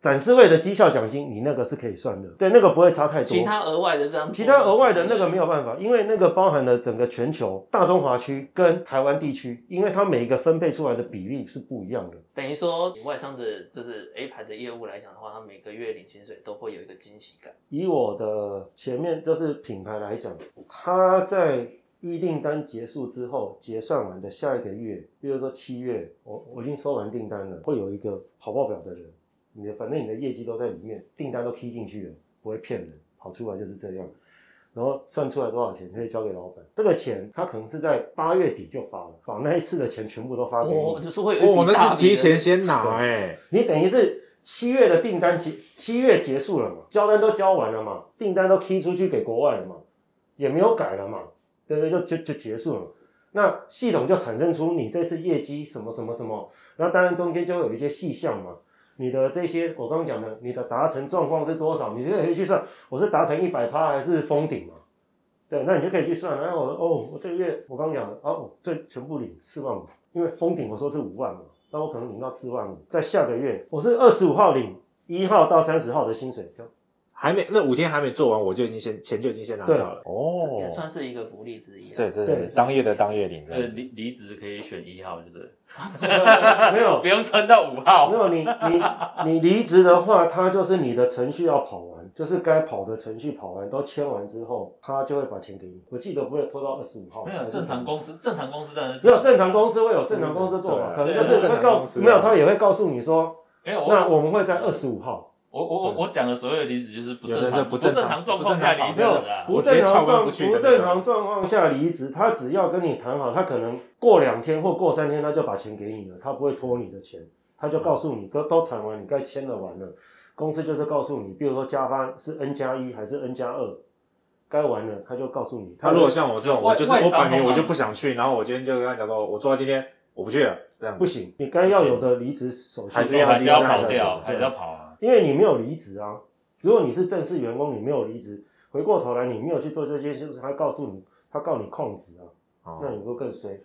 展示会的绩效奖金，你那个是可以算的，对，那个不会差太多。其他额外的这样，其他额外的那个没有办法，因为那个包含了整个全球大中华区跟台湾地区，因为它每一个分配出来的比例是不一样的。等于说外商的就是 A 牌的业务来讲的话，他每个月领薪水都会有一个惊喜感。以我的前面就是品牌来讲，它在预订单结束之后结算完的下一个月，比如说七月，我我已经收完订单了，会有一个跑报表的人，你的反正你的业绩都在里面，订单都批进去了，不会骗人，跑出来就是这样。然后算出来多少钱，可以交给老板。这个钱他可能是在八月底就发了，把那一次的钱全部都发给你。哦，就是会有一笔哦，那是提前先拿哎，你等于是七月的订单结七月结束了嘛，交单都交完了嘛，订单都踢出去给国外了嘛，也没有改了嘛，对不对？就就就结束了嘛。那系统就产生出你这次业绩什么什么什么，那当然中间就会有一些细项嘛。你的这些我刚刚讲的，你的达成状况是多少？你就可以去算，我是达成一百趴还是封顶嘛？对，那你就可以去算。然后我哦，我这个月我刚刚讲的哦，这全部领四万五，因为封顶我说是五万嘛，那我可能领到四万五。在下个月我是二十五号领一号到三十号的薪水，就还没那五天还没做完，我就已经先钱就已经先拿到了。这哦也算是一个福利之一啊。对对对对，当月的当月领这呃，样子。离离职可以选一号，就是 [LAUGHS] 没有 [LAUGHS] 不用撑到五号没。有你你你离职的话，他就是你的程序要跑完，就是该跑的程序跑完都签完之后，他就会把钱给你。我记得不会拖到二十五号，没有正常公司，正常公司当然是只有正常公司会有正常公司做法，对可能就是会告没有，他也会告诉你说，那我们会在二十五号。我我我我讲的所有的离职就是不有的正常不是不正常状况下离职的。不正常状不不正常状况下离职，他只要跟你谈好，他可能过两天或过三天他就把钱给你了，他不会拖你的钱，他就告诉你都都谈完，你该签了完了，公司就是告诉你，比如说加班是 N 加一还是 N 加二，该完了他就告诉你。他如果像我这种，我就是我摆明我就不想去，然后我今天就跟他讲说，我做到今天我不去了，这样。不行，你该要有的离职手续还是要还是要跑掉，要还是要跑啊。因为你没有离职啊。如果你是正式员工，你没有离职，回过头来你没有去做这些，就是，他告诉你，他告你旷职啊，哦那你会更衰。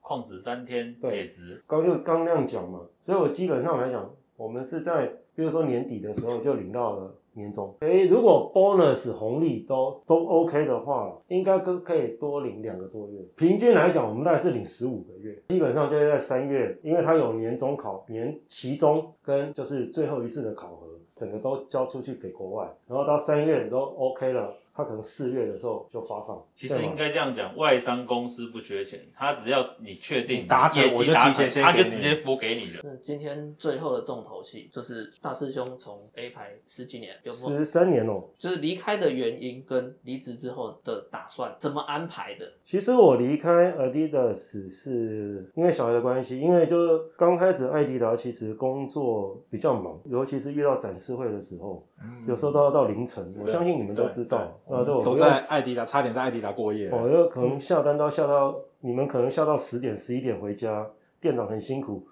旷职三天对解职，刚就刚那样讲嘛，所以我基本上来讲，我们是在比如说年底的时候就领到了年终。诶，如果 bonus 红利都都 OK 的话，应该可可以多领两个多月。平均来讲，我们大概是领十五个月，基本上就是在三月，因为它有年终考、年期中跟就是最后一次的考核。整个都交出去给国外，然后到三月都 OK 了，他可能四月的时候就发放。其实应该这样讲，外商公司不缺钱，他只要你确定你达成我就提前先他就直接拨给你了。那今天最后的重头戏就是大师兄从 A 排十几年，有没有十三年哦、就是离开的原因跟离职之后的打算怎么安排的？其实我离开 Adidas 是因为小孩的关系，因为就是刚开始艾迪达其实工作比较忙，尤其是遇到展示会的时候，有时候都要到凌晨。我相信你们都知道，啊，对，我都在艾迪达，差点在艾迪达过夜了。哦，有可能下单到下到你们可能下到十点十一点回家，店长很辛苦，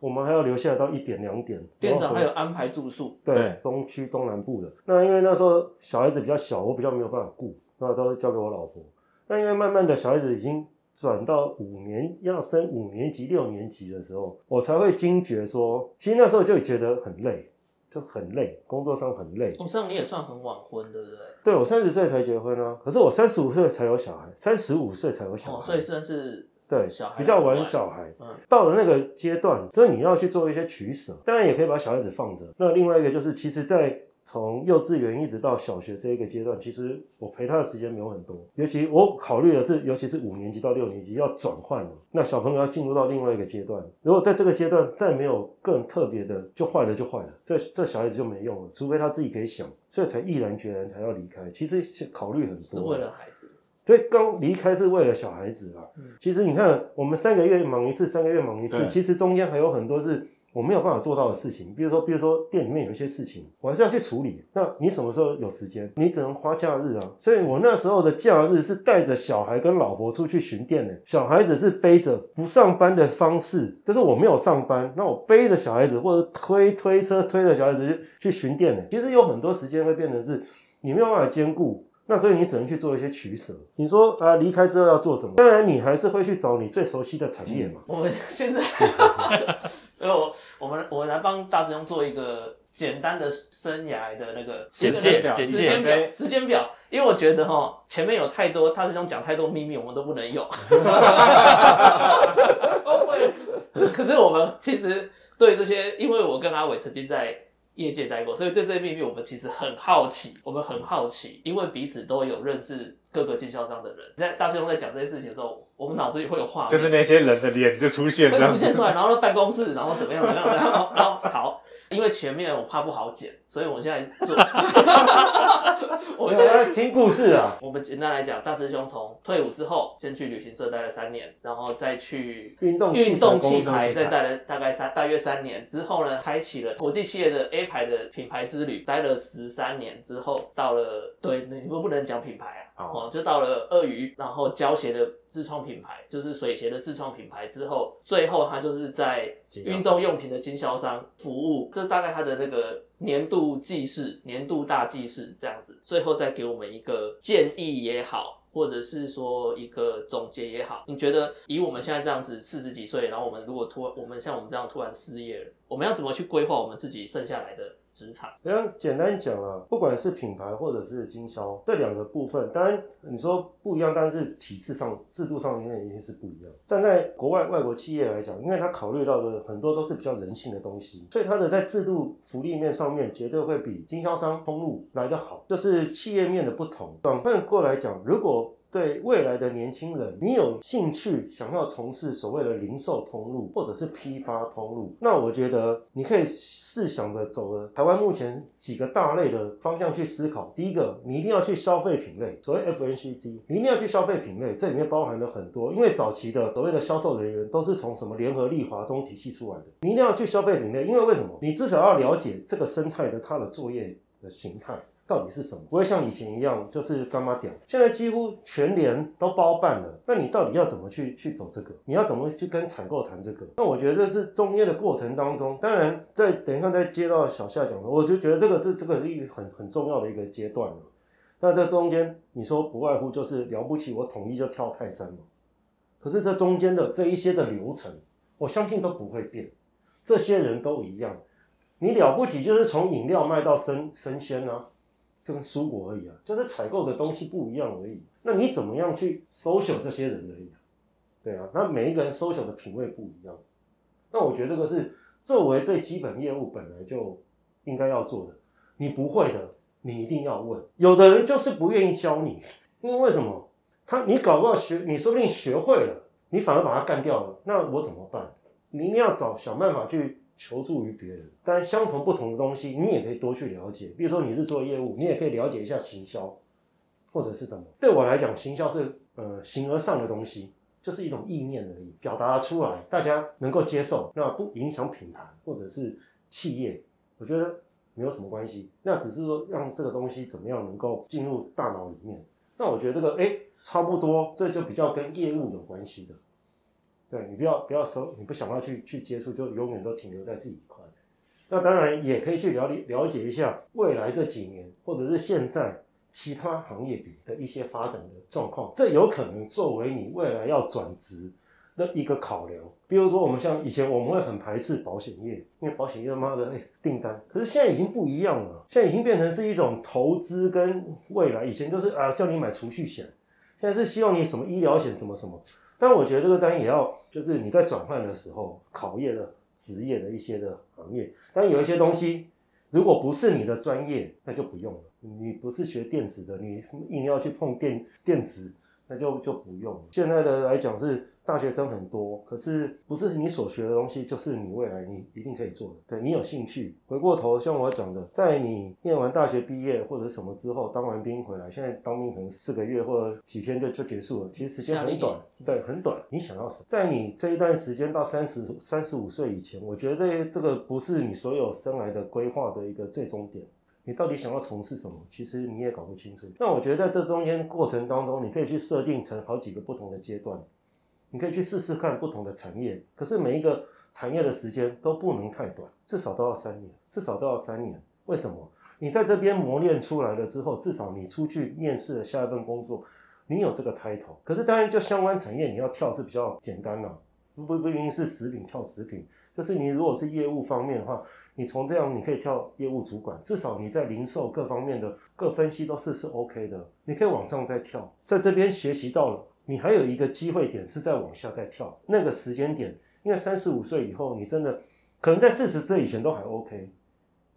我们还要留下来到一点两点。店长还有安排住宿，对对中区中南部的。那因为那时候小孩子比较小，我比较没有办法顾，那都是交给我老婆。那因为慢慢的小孩子已经转到五年要升五年级、六年级的时候，我才会惊觉说，其实那时候就觉得很累，就是很累，工作上很累。哦，这样你也算很晚婚，对不对？对我三十岁才结婚啊，可是我三十五岁才有小孩，三十五岁才有小孩，哦，所以算是对小孩比较晚晚小孩。嗯，到了那个阶段，所以你要去做一些取舍，当然也可以把小孩子放着。那另外一个就是，其实，在从幼稚园一直到小学这一个阶段，其实我陪他的时间没有很多。尤其我考虑的是，尤其是五年级到六年级要转换了，那小朋友要进入到另外一个阶段。如果在这个阶段再没有更特别的，就坏了就坏了，这这小孩子就没用了，除非他自己可以想，所以才毅然决然才要离开。其实是考虑很多，是为了孩子。对，刚离开是为了小孩子啦。嗯其实你看，我们三个月忙一次，三个月忙一次，其实中间还有很多是我没有办法做到的事情。比如说，比如说店里面有一些事情，我还是要去处理。那你什么时候有时间？你只能花假日啊。所以我那时候的假日是带着小孩跟老婆出去巡店的，小孩子是背着不上班的方式，就是我没有上班，那我背着小孩子或者推推车推着小孩子去去巡店的。其实有很多时间会变成是你没有办法兼顾。那所以你只能去做一些取舍。你说啊，离开之后要做什么？当然，你还是会去找你最熟悉的产业嘛。我们现在，[LAUGHS] 因为我我们我们来帮大师兄做一个简单的生涯的那个简这个介简介时间表，时间表，因为我觉得哈前面有太多大师兄讲太多秘密，我们都不能有。[LAUGHS] [LAUGHS] 可是我们其实对这些，因为我跟阿伟曾经在业界待过，所以对这些秘密我们其实很好奇，我们很好奇，因为彼此都有认识各个经销商的人。在大师兄在讲这些事情的时候，我们脑子里会有画面，就是那些人的脸就出现这会出现出来，然后在办公室，然后怎么样怎么样，然后然后好，因为前面我怕不好剪，所以我现在做，[LAUGHS] 我们现在在听故事啊，我们简单来讲，大师兄从退伍之后，先去旅行社待了三年，然后再去运动运动器材，器材。再待了大概三大约三年之后呢，开启了国际企业的 A 牌的品牌之旅，待了十三年之后，到了对，你们不能讲品牌啊，哦。哦，就到了鳄鱼，然后胶鞋的自创品牌，就是水鞋的自创品牌之后，最后他就是在运动用品的经销商服务，这大概他的那个年度记事、年度大记事这样子，最后再给我们一个建议也好，或者是说一个总结也好，你觉得以我们现在这样子四十几岁，然后我们如果突我们像我们这样突然失业了，我们要怎么去规划我们自己剩下来的职场？这样简单讲啊，不管是品牌或者是经销这两个部分，当然你说不一样，但是体制上、制度上面一定是不一样。站在国外外国企业来讲，因为他考虑到的很多都是比较人性的东西，所以他的在制度福利面上面绝对会比经销商通路来得好，这是企业面的不同。转换过来讲，如果对未来的年轻人，你有兴趣想要从事所谓的零售通路或者是批发通路，那我觉得你可以试想着走了台湾目前几个大类的方向去思考。第一个，你一定要去消费品类，所谓 FNCG，你一定要去消费品类，这里面包含了很多，因为早期的所谓的销售人员都是从什么联合利华中体系出来的，你一定要去消费品类，因为为什么？你至少要了解这个生态的它的作业的形态。到底是什么？不会像以前一样，就是干妈点。现在几乎全联都包办了，那你到底要怎么去去走这个？你要怎么去跟采购谈这个？那我觉得这是中间的过程当中，当然在等一下再接到小夏讲的，我就觉得这个是这个是一个很很重要的一个阶段了。那这中间你说不外乎就是了不起，我统一就跳泰山嘛。可是这中间的这一些的流程，我相信都不会变，这些人都一样。你了不起就是从饮料卖到生生鲜啊。这跟蔬果而已啊，就是采购的东西不一样而已。那你怎么样去搜寻这些人而已啊？对啊，那每一个人搜寻的品味不一样。那我觉得这个是作为最基本业务本来就应该要做的。你不会的，你一定要问。有的人就是不愿意教你，因为为什么？他你搞不好学，你说不定学会了，你反而把他干掉了，那我怎么办？你一定要找想办法去求助于别人。但相同不同的东西，你也可以多去了解。比如说你是做业务，你也可以了解一下行销，或者是什么。对我来讲，行销是呃形而上的东西，就是一种意念而已，表达出来，大家能够接受，那不影响品牌或者是企业，我觉得没有什么关系。那只是说让这个东西怎么样能够进入大脑里面。那我觉得这个哎。差不多，这就比较跟业务有关系的。对你不要不要说你不想要去去接触，就永远都停留在自己一块。那当然也可以去了解了解一下未来这几年，或者是现在其他行业比的一些发展的状况，这有可能作为你未来要转职的一个考量。比如说，我们像以前我们会很排斥保险业，因为保险业他妈的哎订单，可是现在已经不一样了，现在已经变成是一种投资跟未来。以前就是啊叫你买储蓄险。现在是希望你什么医疗险什么什么，但我觉得这个单也要就是你在转换的时候考验了职业的一些的行业，但有一些东西如果不是你的专业，那就不用了。你不是学电子的，你硬要去碰电电子，那就就不用。现在的来讲是。大学生很多，可是不是你所学的东西，就是你未来你一定可以做的。对你有兴趣，回过头像我讲的，在你念完大学毕业或者什么之后，当完兵回来，现在当兵可能四个月或者几天就就结束了，其实时间很短，对，很短。你想要什么？在你这一段时间到三十三十五岁以前，我觉得这这个不是你所有生来的规划的一个最终点。你到底想要从事什么？其实你也搞不清楚。那我觉得在这中间过程当中，你可以去设定成好几个不同的阶段。你可以去试试看不同的产业，可是每一个产业的时间都不能太短，至少都要三年，至少都要三年。为什么？你在这边磨练出来了之后，至少你出去面试的下一份工作，你有这个 title。可是当然，就相关产业你要跳是比较简单了，不不不一定是食品跳食品，就是你如果是业务方面的话，你从这样你可以跳业务主管，至少你在零售各方面的各分析都是是 OK 的，你可以往上再跳，在这边学习到了。你还有一个机会点是在往下再跳，那个时间点，因为三十五岁以后，你真的可能在四十岁以前都还 OK，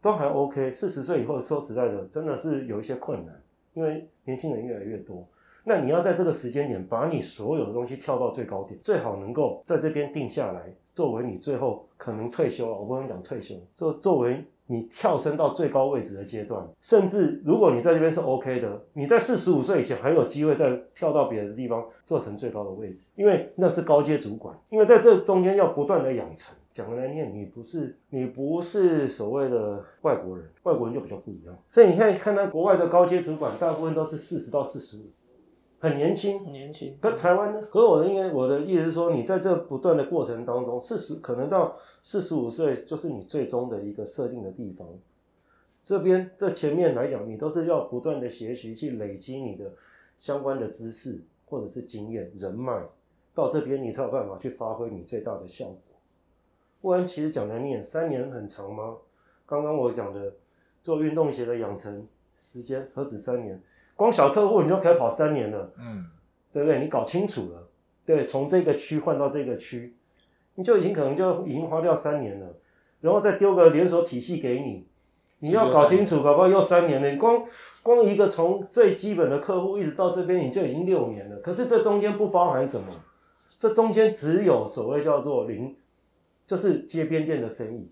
都还 OK。四十岁以后，说实在的，真的是有一些困难，因为年轻人越来越多。那你要在这个时间点把你所有的东西跳到最高点，最好能够在这边定下来，作为你最后可能退休了。我不能讲退休，作作为。你跳升到最高位置的阶段，甚至如果你在这边是 OK 的，你在四十五岁以前还有机会再跳到别的地方做成最高的位置，因为那是高阶主管。因为在这中间要不断的养成。讲的来念，你不是你不是所谓的外国人，外国人就比较不一样。所以你现在看到国外的高阶主管，大部分都是四十到四十五。很年轻，年轻。可台湾呢？可我应该我的意思是说，你在这不断的过程当中，四十可能到四十五岁就是你最终的一个设定的地方。这边这前面来讲，你都是要不断的学习，去累积你的相关的知识或者是经验、人脉，到这边你才有办法去发挥你最大的效果。不然，其实讲难念，三年很长吗？刚刚我讲的做运动鞋的养成时间何止三年？光小客户你就可以跑三年了，嗯，对不对？你搞清楚了，对，从这个区换到这个区，你就已经可能就已经花掉三年了，然后再丢个连锁体系给你，你要搞清楚，搞不好又三年了。你光光一个从最基本的客户一直到这边，你就已经六年了。可是这中间不包含什么？这中间只有所谓叫做零，就是街边店的生意，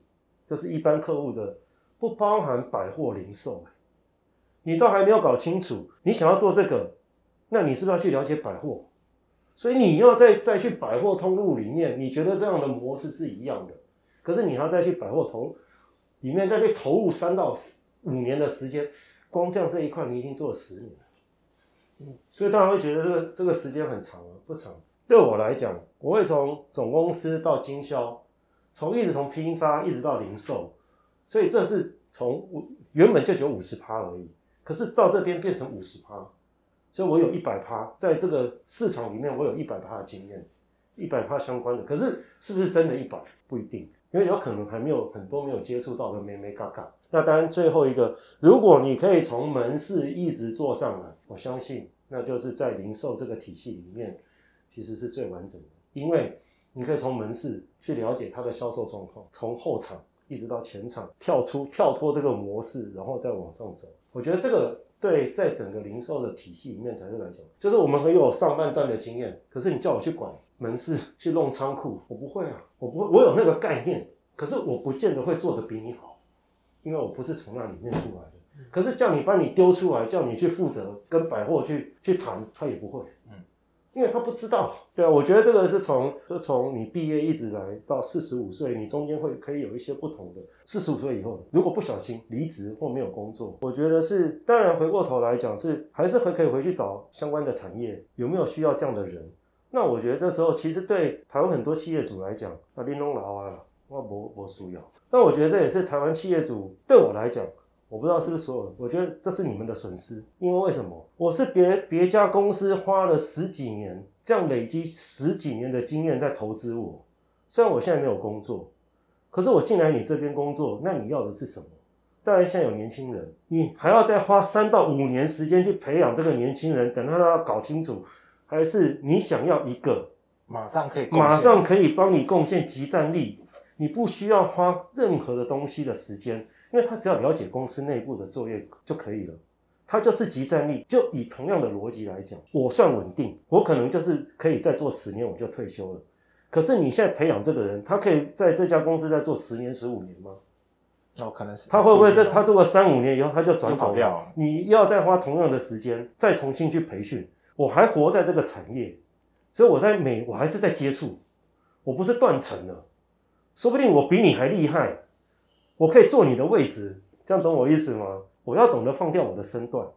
就是一般客户的，不包含百货零售。你都还没有搞清楚，你想要做这个，那你是不是要去了解百货？所以你要再再去百货通路里面，你觉得这样的模式是一样的，可是你要再去百货投里面再去投入三到五年的时间，光这样这一块你已经做了十年，嗯，所以大家会觉得这个这个时间很长啊，不长。对我来讲，我会从总公司到经销，从一直从批发一直到零售，所以这是从原本就只有五十趴而已。可是到这边变成五十趴，所以我有一百趴，在这个市场里面，我有一百趴的经验，一百趴相关的。可是是不是真的一百不一定，因为有可能还没有很多没有接触到的没没嘎嘎。那当然最后一个，如果你可以从门市一直做上来，我相信那就是在零售这个体系里面，其实是最完整的，因为你可以从门市去了解它的销售状况，从后场一直到前场，跳出跳脱这个模式，然后再往上走。我觉得这个对在整个零售的体系里面才是来讲，就是我们很有上半段的经验，可是你叫我去管门市、去弄仓库，我不会啊，我不会，我有那个概念，可是我不见得会做得比你好，因为我不是从那里面出来的。可是叫你把你丢出来，叫你去负责跟百货去去谈，他也不会，嗯，因为他不知道。对啊，我觉得这个是从就从你毕业一直来到四十五岁，你中间会可以有一些不同的。四十五岁以后，如果不小心离职或没有工作，我觉得是当然回过头来讲是还是会可以回去找相关的产业，有没有需要这样的人？那我觉得这时候其实对台湾很多企业主来讲，啊，你弄老啊，我不不需要。那我觉得这也是台湾企业主对我来讲。我不知道是不是所有，我觉得这是你们的损失，因为为什么？我是别别家公司花了十几年，这样累积十几年的经验在投资我。虽然我现在没有工作，可是我进来你这边工作，那你要的是什么？当然现在有年轻人，你还要再花三到五年时间去培养这个年轻人，等他他搞清楚，还是你想要一个马上可以马上可以帮你贡献集战力，你不需要花任何的东西的时间。因为他只要了解公司内部的作业就可以了，他就是集战力。就以同样的逻辑来讲，我算稳定，我可能就是可以再做十年我就退休了。可是你现在培养这个人，他可以在这家公司再做十年、十五年吗？哦，可能是他会不会在他做个三五年以后他就转走掉？你要再花同样的时间再重新去培训，我还活在这个产业，所以我在每我还是在接触，我不是断层了，说不定我比你还厉害。我可以坐你的位置，这样懂我意思吗？我要懂得放掉我的身段，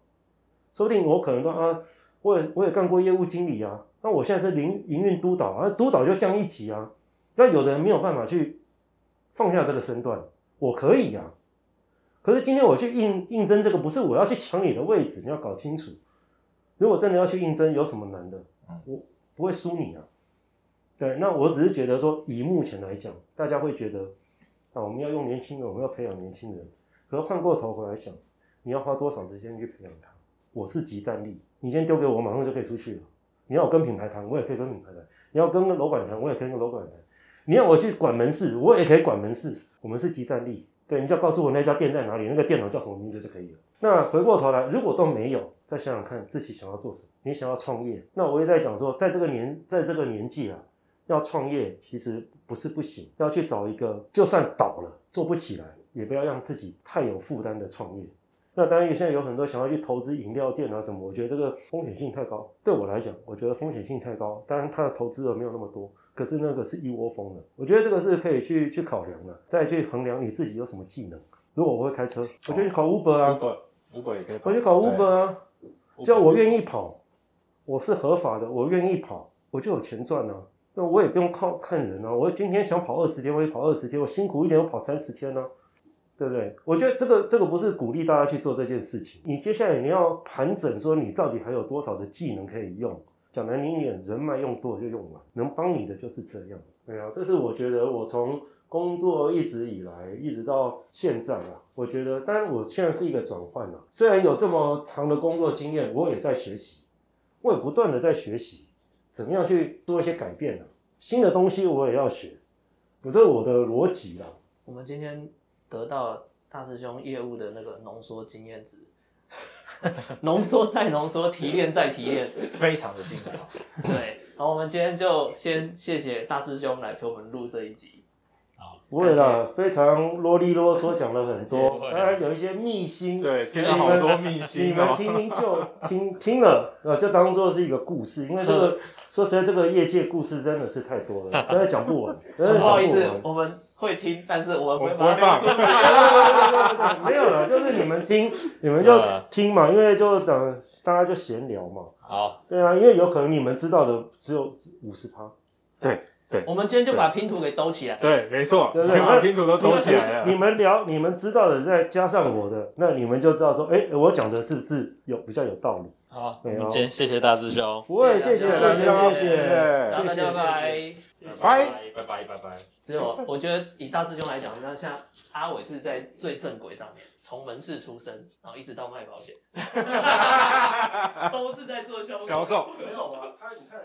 说不定我可能都啊，我也我也干过业务经理啊，那我现在是营营运督导啊，督导就降一级啊，那有的人没有办法去放下这个身段，我可以呀，可是今天我去应应征这个，不是我要去抢你的位置，你要搞清楚，如果真的要去应征，有什么难的？我不会输你啊，对，那我只是觉得说，以目前来讲，大家会觉得。啊，我们要用年轻人，我们要培养年轻人。可是换过头回来想，你要花多少时间去培养他？我是集战力，你先丢给我，马上就可以出去了。你要我跟品牌谈，我也可以跟品牌谈；你要跟楼管谈，我也可以跟楼管谈。你要我去管门市，我也可以管门市。我们是集战力，对，你只要告诉我那家店在哪里，那个电脑叫什么名字就可以了。那回过头来，如果都没有，再想想看自己想要做什么。你想要创业，那我也在讲说，在这个年，在这个年纪啊。要创业其实不是不行，要去找一个就算倒了做不起来，也不要让自己太有负担的创业。那当然，现在有很多想要去投资饮料店啊什么，我觉得这个风险性太高。对我来讲，我觉得风险性太高。当然，他的投资额没有那么多，可是那个是一窝蜂的。我觉得这个是可以去去考量的，再去衡量你自己有什么技能。如果我会开车，我就去考 Uber 啊，Uber 也可以，我去考 Uber 啊，只要我愿意跑，我是合法的，我愿意跑，我就有钱赚啊。那我也不用靠看人啊，我今天想跑二十天，我也跑二十天，我辛苦一点，我跑三十天呢，对不对？我觉得这个这个不是鼓励大家去做这件事情。你接下来你要盘整，说你到底还有多少的技能可以用？讲难听一点，人脉用多就用完，能帮你的就是这样。对啊，这是我觉得我从工作一直以来，一直到现在啊，我觉得，当然我现在是一个转换了。虽然有这么长的工作经验，我也在学习，我也不断的在学习。怎么样去做一些改变呢？新的东西我也要学，我这是我的逻辑啦。我们今天得到大师兄业务的那个浓缩经验值，浓缩再浓缩，提炼再提炼，非常的精华。对，好，我们今天就先谢谢大师兄来陪我们录这一集。不会啦，非常啰里啰嗦讲了很多，当然有一些秘辛，对，听了好多秘辛，你们听听就听听了，呃，就当做是一个故事，因为这个 [LAUGHS] 说实在，这个业界故事真的是太多了，[LAUGHS] 真的讲不完，真的讲不好意思，我们会听，但是我们不会放，没有了，就是你们听，你们就听嘛，因为就等大家就闲聊嘛，好，对啊，因为有可能你们知道的只有五十趴，对。我们今天就把拼图给兜起来。对，没错，全把拼图都兜起来了。你们聊，你们知道的，再加上我的，那你们就知道说，哎，我讲的是不是有比较有道理？好，我们今天谢谢大师兄。不会，谢谢，谢谢，谢谢，大家拜拜，拜拜，拜拜，拜。只有我觉得以大师兄来讲，那像阿伟是在最正轨上面，从门市出身，然后一直到卖保险，[LAUGHS] 都是在做销销售。没有啊，他你看。